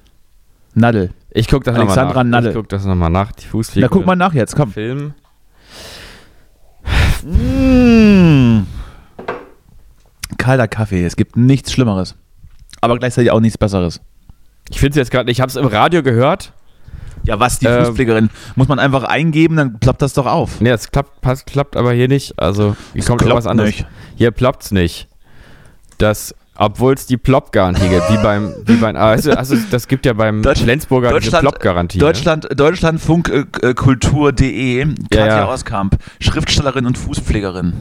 Nadel. Ich guck das nochmal nach. Alexandra Nadel. Ich guck das nochmal nach. Die Fußpflege. Na, guck mal nach jetzt, komm. Film. Mmh. Kalter Kaffee, es gibt nichts Schlimmeres. Aber gleichzeitig auch nichts Besseres. Ich finde es jetzt gerade, ich habe es im Radio gehört. Ja, was, die Ähm. Fußpflegerin? Muss man einfach eingeben, dann ploppt das doch auf. Nee, es klappt, passt, klappt aber hier nicht. Also, hier kommt klappt irgendwas anderes. nicht. Hier ploppt's nicht. Das, obwohl es die Plop-Garantie gibt, wie beim, wie beim, also, also das gibt ja beim Deutsch- Flensburger diese Deutschland- Plop-Garantie. ne? Deutschland, Deutschlandfunkkultur.de, Katja ja. Oskamp, Schriftstellerin und Fußpflegerin.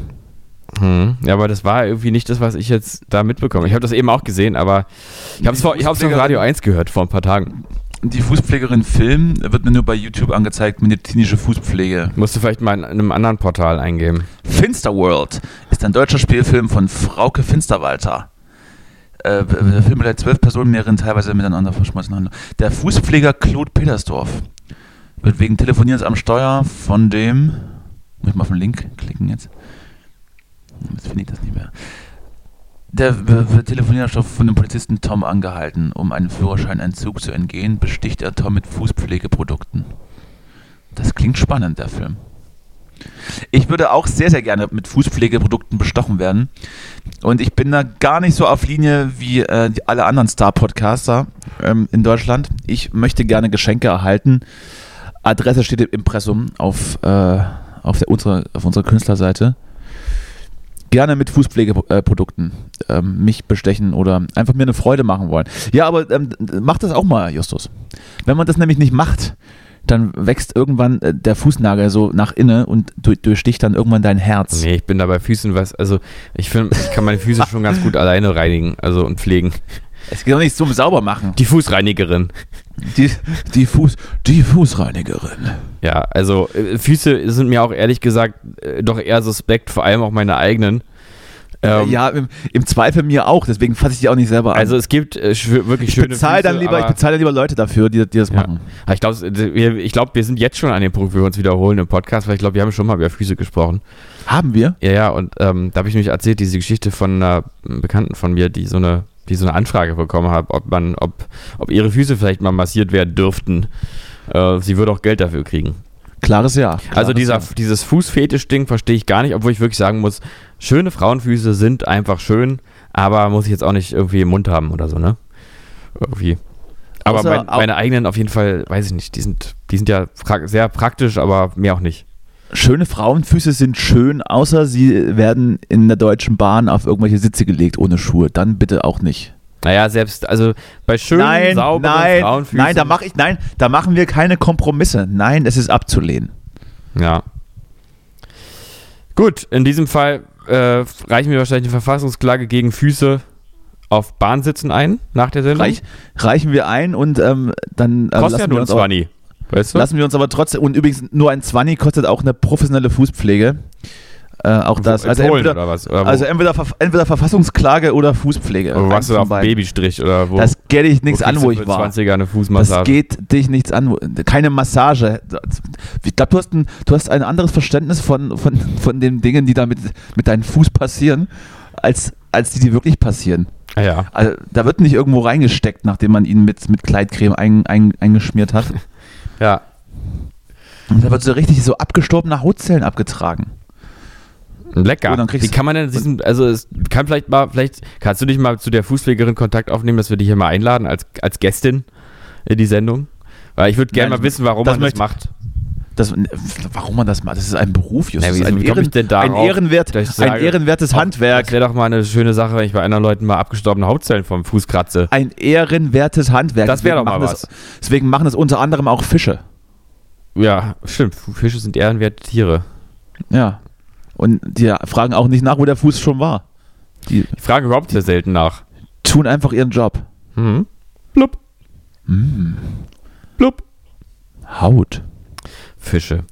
Hm. Ja, aber das war irgendwie nicht das, was ich jetzt da mitbekomme. Ich habe das eben auch gesehen, aber ich habe es vor- ich hab's auf Radio 1 gehört vor ein paar Tagen. Die Fußpflegerin Film wird mir nur bei YouTube angezeigt, medizinische Fußpflege. Musst du vielleicht mal in einem anderen Portal eingeben. Finsterworld ist ein deutscher Spielfilm von Frauke Finsterwalter. Äh, der Film mit zwölf Personen, mehreren teilweise miteinander verschmolzen. Der Fußpfleger Claude Petersdorf wird wegen Telefonierens am Steuer von dem. Muss ich mal auf den Link klicken jetzt? Jetzt finde ich das nicht mehr. Der Telefonierstoff von dem Polizisten Tom angehalten. Um einen Führerscheinentzug zu entgehen, besticht er Tom mit Fußpflegeprodukten. Das klingt spannend, der Film. Ich würde auch sehr, sehr gerne mit Fußpflegeprodukten bestochen werden. Und ich bin da gar nicht so auf Linie wie äh, alle anderen Star-Podcaster ähm, in Deutschland. Ich möchte gerne Geschenke erhalten. Adresse steht im Impressum auf, äh, auf, der, unsere, auf unserer Künstlerseite. Gerne mit Fußpflegeprodukten ähm, mich bestechen oder einfach mir eine Freude machen wollen. Ja, aber ähm, mach das auch mal, Justus. Wenn man das nämlich nicht macht, dann wächst irgendwann äh, der Fußnagel so nach innen und du, durchsticht dann irgendwann dein Herz. Nee, ich bin da bei Füßen was, also ich finde, ich kann meine Füße schon ganz gut alleine reinigen, also und pflegen. Es geht doch nicht zum Saubermachen. Die Fußreinigerin. Die, die, Fuß, die Fußreinigerin. Ja, also äh, Füße sind mir auch ehrlich gesagt äh, doch eher suspekt, vor allem auch meine eigenen. Ähm, ja, im, im Zweifel mir auch, deswegen fasse ich die auch nicht selber an. Also es gibt äh, wirklich ich schöne bezahle Füße, dann lieber, ich bezahle dann lieber Leute dafür, die, die das Ja. machen. Aber Ich glaube, wir, glaub, wir sind jetzt schon an dem Punkt, wo wir uns wiederholen im Podcast, weil ich glaube, wir haben schon mal über Füße gesprochen. Haben wir? Ja, ja, und ähm, da habe ich nämlich erzählt, diese Geschichte von einer Bekannten von mir, die so eine, die so eine Anfrage bekommen hat, ob man, ob, ob ihre Füße vielleicht mal massiert werden dürften. Äh, sie würde auch Geld dafür kriegen. Klares Ja. also Klares dieser, Ja. dieses Fußfetisch-Ding verstehe ich gar nicht, obwohl ich wirklich sagen muss, schöne Frauenfüße sind einfach schön, aber muss ich jetzt auch nicht irgendwie im Mund haben oder so, ne? Irgendwie. Aber mein, meine eigenen auf jeden Fall, weiß ich nicht, die sind, die sind ja pra sehr praktisch, aber mehr auch nicht. Schöne Frauenfüße sind schön, außer sie werden in der Deutschen Bahn auf irgendwelche Sitze gelegt ohne Schuhe. Dann bitte auch nicht. Naja, selbst, also bei schönen, nein, sauberen nein, Frauenfüßen. nein, da mache ich, nein, da machen wir keine Kompromisse. Nein, es ist abzulehnen. Ja. Gut, in diesem Fall äh, reichen wir wahrscheinlich eine Verfassungsklage gegen Füße auf Bahnsitzen ein, nach der Sendung. Reich, reichen wir ein und ähm, dann äh, Kostet ja nur uns aber, 20. Weißt du? lassen wir uns aber trotzdem, und übrigens nur ein 20 kostet auch eine professionelle Fußpflege. Äh, auch das. Also Polen entweder, oder? Oder also entweder, entweder Verfassungsklage oder Fußpflege. Oder warst du von auf beiden. Babystrich oder wo? Das geht dich nichts an, wo ich war. 20er eine Das Fußmassage. geht dich nichts an. Keine Massage. Ich glaube, du, hast ein- du hast ein anderes Verständnis von, von, von den Dingen, die da mit, mit deinem Fuß passieren, als, als die, die wirklich passieren. Ah, ja. Also, da wird nicht irgendwo reingesteckt, nachdem man ihn mit, mit Kleidcreme ein, ein, eingeschmiert hat. Ja. Und da wird so richtig so abgestorbene Hautzellen abgetragen. Lecker. Oh, Wie kann man denn diesen, also es kann vielleicht mal, vielleicht kannst du dich mal zu der Fußpflegerin Kontakt aufnehmen, dass wir dich hier mal einladen als, als Gästin in die Sendung? Weil ich würde gerne mal wissen, warum das man das möchte- macht. Das, warum man das macht, das ist ein Beruf, Justus. Wie- ein, darauf, ein, Ehrenwert, dass ich ein sage, ehrenwertes Handwerk. Das wäre doch mal eine schöne Sache, wenn ich bei anderen Leuten mal abgestorbene Hautzellen vom Fuß kratze. Ein ehrenwertes Handwerk. Das wär Deswegen doch mal machen was. Das, deswegen machen das unter anderem auch Fische. Ja, stimmt. Fische sind ehrenwerte Tiere. Ja. Und die fragen auch nicht nach, wo der Fuß schon war. Die Ich frage überhaupt sehr selten nach. tun einfach ihren Job. Mhm. Blub. Blub. Haut. Fische.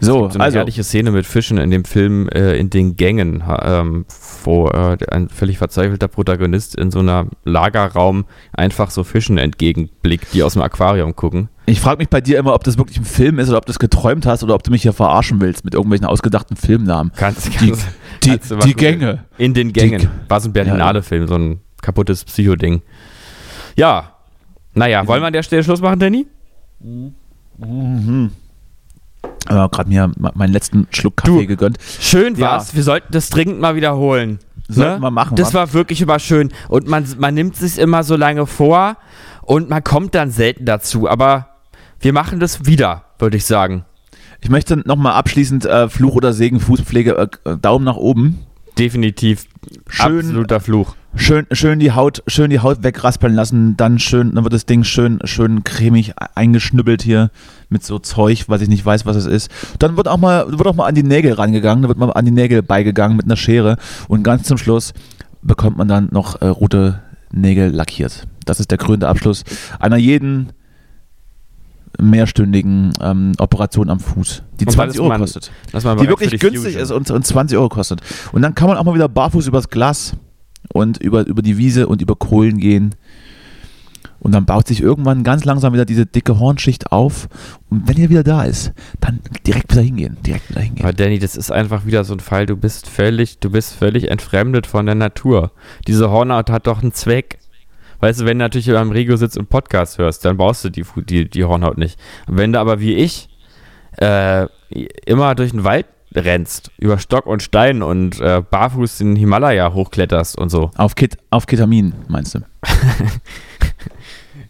So, So eine also, herrliche Szene mit Fischen in dem Film äh, in den Gängen, ähm, wo äh, ein völlig verzweifelter Protagonist in so einer Lagerraum einfach so Fischen entgegenblickt, die aus dem Aquarium gucken. ich frage mich bei dir immer, ob das wirklich ein Film ist oder ob du es geträumt hast oder ob du mich hier verarschen willst mit irgendwelchen ausgedachten Filmnamen. Kannst, Die, kannst, die, kannst die googeln. Gänge. In den Gängen. Die- War so ein Berlinale-Film, so ein kaputtes Psycho-Ding. Ja. Naja, wollen wir an der Stelle Schluss machen, Danny? Äh, gerade mir meinen letzten Schluck Kaffee Du. gegönnt. Schön Ja. war's. Wir sollten das dringend mal wiederholen. Sollten wir machen, Das wa? war wirklich immer schön. Und man, man nimmt sich immer so lange vor und man kommt dann selten dazu. Aber wir machen das wieder, würde ich sagen. Ich möchte nochmal abschließend äh, Fluch oder Segen Fußpflege, äh, Daumen nach oben. Definitiv Schön- absoluter Fluch. Schön, schön die Haut, schön die Haut wegraspeln lassen, dann schön, dann wird das Ding schön, schön cremig eingeschnüppelt hier mit so Zeug, was ich nicht weiß, was es ist. Dann wird auch mal, wird auch mal an die Nägel rangegangen, da wird mal an die Nägel beigegangen mit einer Schere und ganz zum Schluss bekommt man dann noch äh, rote Nägel lackiert. Das ist der krönende Abschluss einer jeden mehrstündigen ähm, Operation am Fuß, die Und 20 dass Euro man- kostet man die bereit für wirklich die günstig Fusion. ist und, und 20 Euro kostet. Und dann kann man auch mal wieder barfuß übers Glas und über, über die Wiese und über Kohlen gehen. Und dann baut sich irgendwann ganz langsam wieder diese dicke Hornschicht auf. Und wenn er wieder da ist, dann direkt wieder hingehen. Direkt wieder hingehen. Aber Danny, das ist einfach wieder so ein Fall. Du bist völlig, du bist völlig entfremdet von der Natur. Diese Hornhaut hat doch einen Zweck. Weißt du, wenn du natürlich beim Regio sitzt und Podcast hörst, dann brauchst du die, die, die Hornhaut nicht. Wenn du aber wie ich äh, immer durch den Wald rennst, über Stock und Stein und äh, barfuß den Himalaya hochkletterst und so. Auf, Kit, auf Ketamin, meinst du?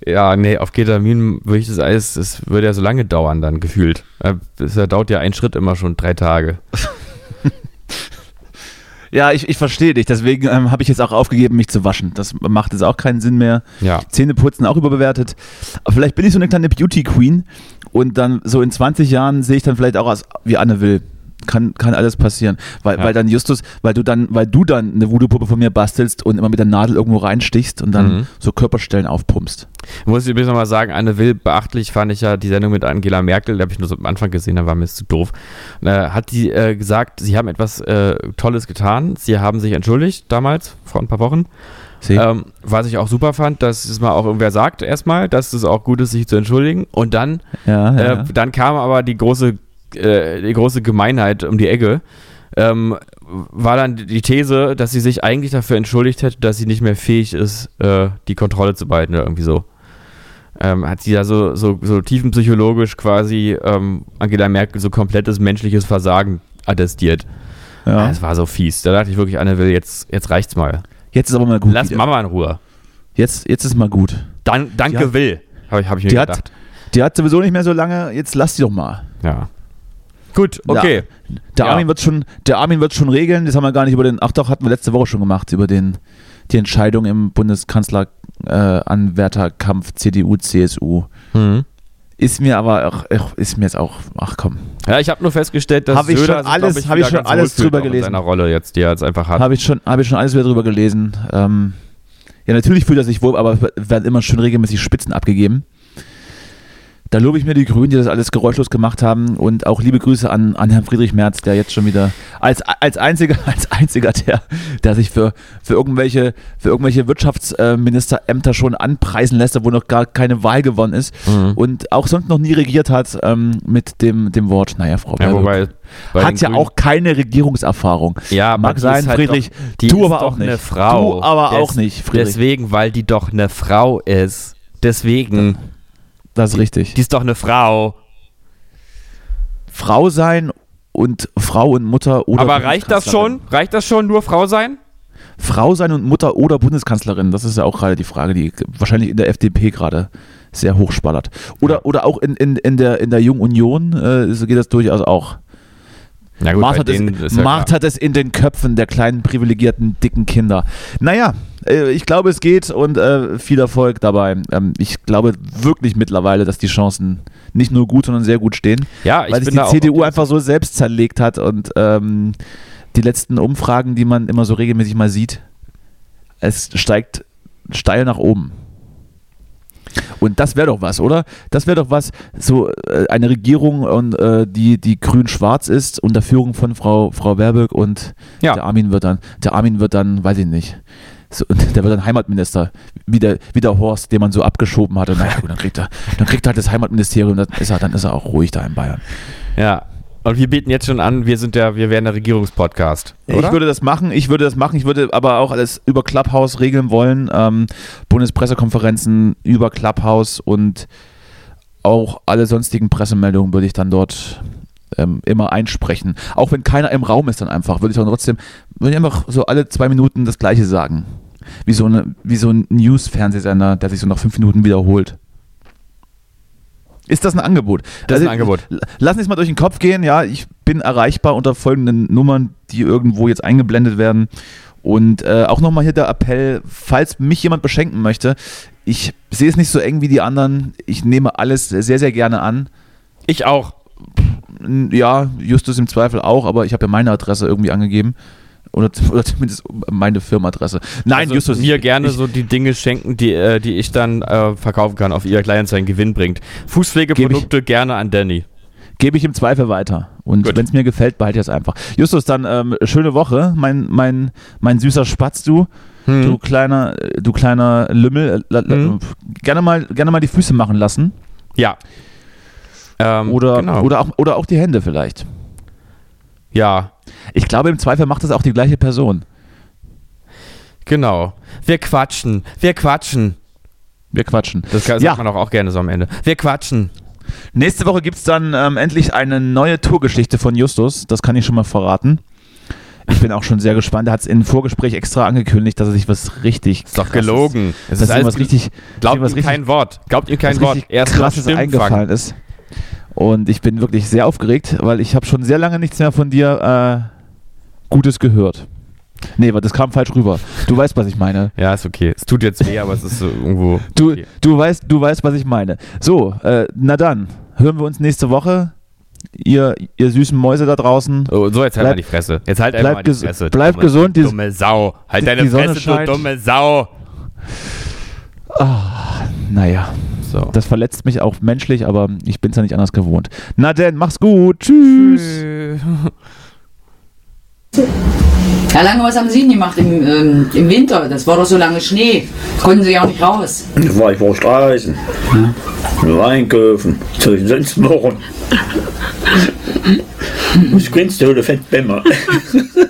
Ja, nee, auf Ketamin würde ich das alles, das würde ja so lange dauern dann gefühlt. Äh, Das dauert ja ein Schritt immer schon drei Tage. Ja, ich, ich verstehe dich. Deswegen ähm, habe ich jetzt auch aufgegeben, mich zu waschen. Das macht jetzt auch keinen Sinn mehr. Ja. Zähneputzen auch überbewertet. Aber vielleicht bin ich so eine kleine Beauty Queen und dann so in 20 Jahren sehe ich dann vielleicht auch aus wie Anne Will. Kann, kann alles passieren. Weil, Ja. weil dann Justus, weil du dann, weil du dann eine Voodoo-Puppe von mir bastelst und immer mit der Nadel irgendwo reinstichst und dann Mhm. so Körperstellen aufpumpst. Muss ich übrigens nochmal sagen, Anne Will, beachtlich fand ich ja die Sendung mit Angela Merkel, die habe ich nur so am Anfang gesehen, da war mir das zu doof. Äh, hat die äh, gesagt, sie haben etwas äh, Tolles getan, sie haben sich entschuldigt damals, vor ein paar Wochen. Ähm, was ich auch super fand, dass es mal auch irgendwer sagt, erstmal, dass es auch gut ist, sich zu entschuldigen. Und dann, ja, ja, äh, ja. dann kam aber die große, äh, die große Gemeinheit um die Ecke. Ähm, war dann die These, dass sie sich eigentlich dafür entschuldigt hätte, dass sie nicht mehr fähig ist, äh, die Kontrolle zu behalten oder irgendwie so. Ähm, hat sie ja so, so, so tiefenpsychologisch quasi ähm, Angela Merkel so komplettes menschliches Versagen attestiert. ja. Das war so fies. Da dachte ich wirklich, Anne will, jetzt, jetzt reicht's mal. Jetzt ist aber mal gut. Lass wieder. Mama in Ruhe. Jetzt, jetzt ist mal gut. Dan danke Die Will, habe ich, hab ich mir Die gedacht. hat, die hat sowieso nicht mehr so lange, jetzt lass die doch mal. ja. Gut, okay. Der Ja. Armin wird schon, der Armin wird schon regeln. Das haben wir gar nicht über den. Ach doch, hatten wir letzte Woche schon gemacht über den die Entscheidung im Bundeskanzler-Anwärterkampf CDU CSU. Mhm. Ist mir aber auch, ach, ist mir jetzt auch. Ach komm, Ja, ich habe nur festgestellt, dass Hab ich Söder schon alles- glaub hab ich schon alles drüber gelesen. seiner Rolle jetzt, die er jetzt einfach hat. habe ich schon, habe ich schon alles wieder drüber gelesen. Ähm, ja, natürlich fühlt er sich wohl, aber werden immer schön regelmäßig Spitzen abgegeben. Da lobe ich mir die Grünen, die das alles geräuschlos gemacht haben. Und auch liebe Grüße an, an Herrn Friedrich Merz, der jetzt schon wieder als, als einziger, als einziger, der, der sich für, für irgendwelche, für irgendwelche Wirtschaftsministerämter schon anpreisen lässt, obwohl noch gar keine Wahl gewonnen ist. Mhm. Und auch sonst noch nie regiert hat ähm, mit dem, dem Wort, naja, Frau ja, wobei, bei hat ja Grünen- auch keine Regierungserfahrung. Ja, Mag sein, halt Friedrich. Doch, die du aber auch nicht. Eine Frau. Du aber auch nicht, Friedrich. Deswegen, weil die doch eine Frau ist. Deswegen. Das ist richtig. Die ist doch eine Frau. Frau sein und Frau und Mutter oder aber reicht das schon? Reicht das schon, nur Frau sein? Frau sein und Mutter oder Bundeskanzlerin, das ist ja auch gerade die Frage, die wahrscheinlich in der FDP gerade sehr hochspallert. Oder, oder auch in, in, in der, in der Jungen Union äh, so geht das durchaus auch. Na Mars, hat es, Mars hat es in den Köpfen der kleinen, privilegierten, dicken Kinder. Naja, ich glaube, es geht und äh, viel Erfolg dabei. Ähm, ich glaube wirklich mittlerweile, dass die Chancen nicht nur gut, sondern sehr gut stehen. Ja, ich weil sich die CDU einfach so selbst zerlegt hat und ähm, die letzten Umfragen, die man immer so regelmäßig mal sieht, es steigt steil nach oben. Und das wäre doch was, oder? Das wäre doch was, so äh, eine Regierung, und, äh, die, die grün-schwarz ist, unter Führung von Frau, Frau Baerbock und Ja. der Armin wird dann, der Armin wird dann, weiß ich nicht, so, und der wird dann Heimatminister, wie der, wie der Horst, den man so abgeschoben hatte. Naja, gut, dann kriegt er, dann kriegt er halt das Heimatministerium, dann ist er, dann ist er auch ruhig da in Bayern. Ja. Und wir bieten jetzt schon an, wir sind der, wir wären der Regierungspodcast. Oder? Ich würde das machen, ich würde das machen, ich würde aber auch alles über Clubhouse regeln wollen. Ähm, Bundespressekonferenzen über Clubhouse und auch alle sonstigen Pressemeldungen würde ich dann dort ähm, immer einsprechen. Auch wenn keiner im Raum ist, dann einfach, würde ich auch trotzdem, würde ich einfach so alle zwei Minuten das Gleiche sagen. Wie so, eine, wie so ein News-Fernsehsender, der sich so nach fünf Minuten wiederholt. Ist das ein Angebot? Das ist ein Also, Angebot. Lass uns mal durch den Kopf gehen. Ja, ich bin erreichbar unter folgenden Nummern, die irgendwo jetzt eingeblendet werden. Und äh, auch nochmal hier der Appell, falls mich jemand beschenken möchte, ich sehe es nicht so eng wie die anderen. Ich nehme alles sehr, sehr gerne an. Ich auch. Ja, Justus im Zweifel auch, aber ich habe ja meine Adresse irgendwie angegeben. Oder, oder zumindest meine Firmenadresse. Nein, also Justus. mir ich- gerne ich, so die Dinge schenken, die, äh, die ich dann äh, verkaufen kann, auf ihr Kleinanzeigen Gewinn bringt. Fußpflegeprodukte gerne an Danny. Gebe ich im Zweifel weiter. Und wenn es mir gefällt, behalte ich es einfach. Justus, dann ähm, schöne Woche, mein, mein, mein süßer Spatz, du. Hm. Du kleiner, du kleiner Lümmel. Äh, la- Mhm. gerne, mal, gerne mal die Füße machen lassen. Ja. Ähm, Oder, genau. oder, auch, oder auch die Hände vielleicht. ja, Ich glaube, im Zweifel macht das auch die gleiche Person. genau. Wir quatschen. Wir quatschen. Wir quatschen. Das kann, Ja. sagt man auch, auch gerne so am Ende. Wir quatschen. Nächste Woche gibt es dann ähm, endlich eine neue Tourgeschichte von Justus. Das kann ich schon mal verraten. Ich bin auch schon sehr gespannt. Er hat es im Vorgespräch extra angekündigt, dass er sich was richtig. Ist doch gelogen. Es ist alles was richtig, Glaubt ihm richtig kein Wort. Glaubt ihm kein Wort. Er ist krasses eingefallen ist. Und ich bin wirklich sehr aufgeregt, weil ich habe schon sehr lange nichts mehr von dir äh, Gutes gehört. Nee, aber das kam falsch rüber. Du weißt, was ich meine. Ja, ist okay. Es tut jetzt weh, aber es ist so irgendwo. Du, okay. du, weißt, du weißt, was ich meine. So, äh, na dann, hören wir uns nächste Woche. Ihr, ihr süßen Mäuse da draußen. Oh, so, jetzt halt Bleib- mal die Fresse. Jetzt halt bleib einfach mal die Fresse. bleib dumme, gesund, die- Dumme Sau. Halt die- deine die Sonne Fresse, du scheint. dumme Sau. Naja, So. das verletzt mich auch menschlich, aber ich bin es ja nicht anders gewohnt. Na denn, mach's gut. Tschüss. Herr Lange, was haben Sie denn gemacht im, ähm, im Winter? Das war doch so lange Schnee. Konnten Sie ja auch nicht raus. Da war ich war Straßen. Nur einkaufen. Soll ich sonst machen? Was grinst du, fett Bämmer?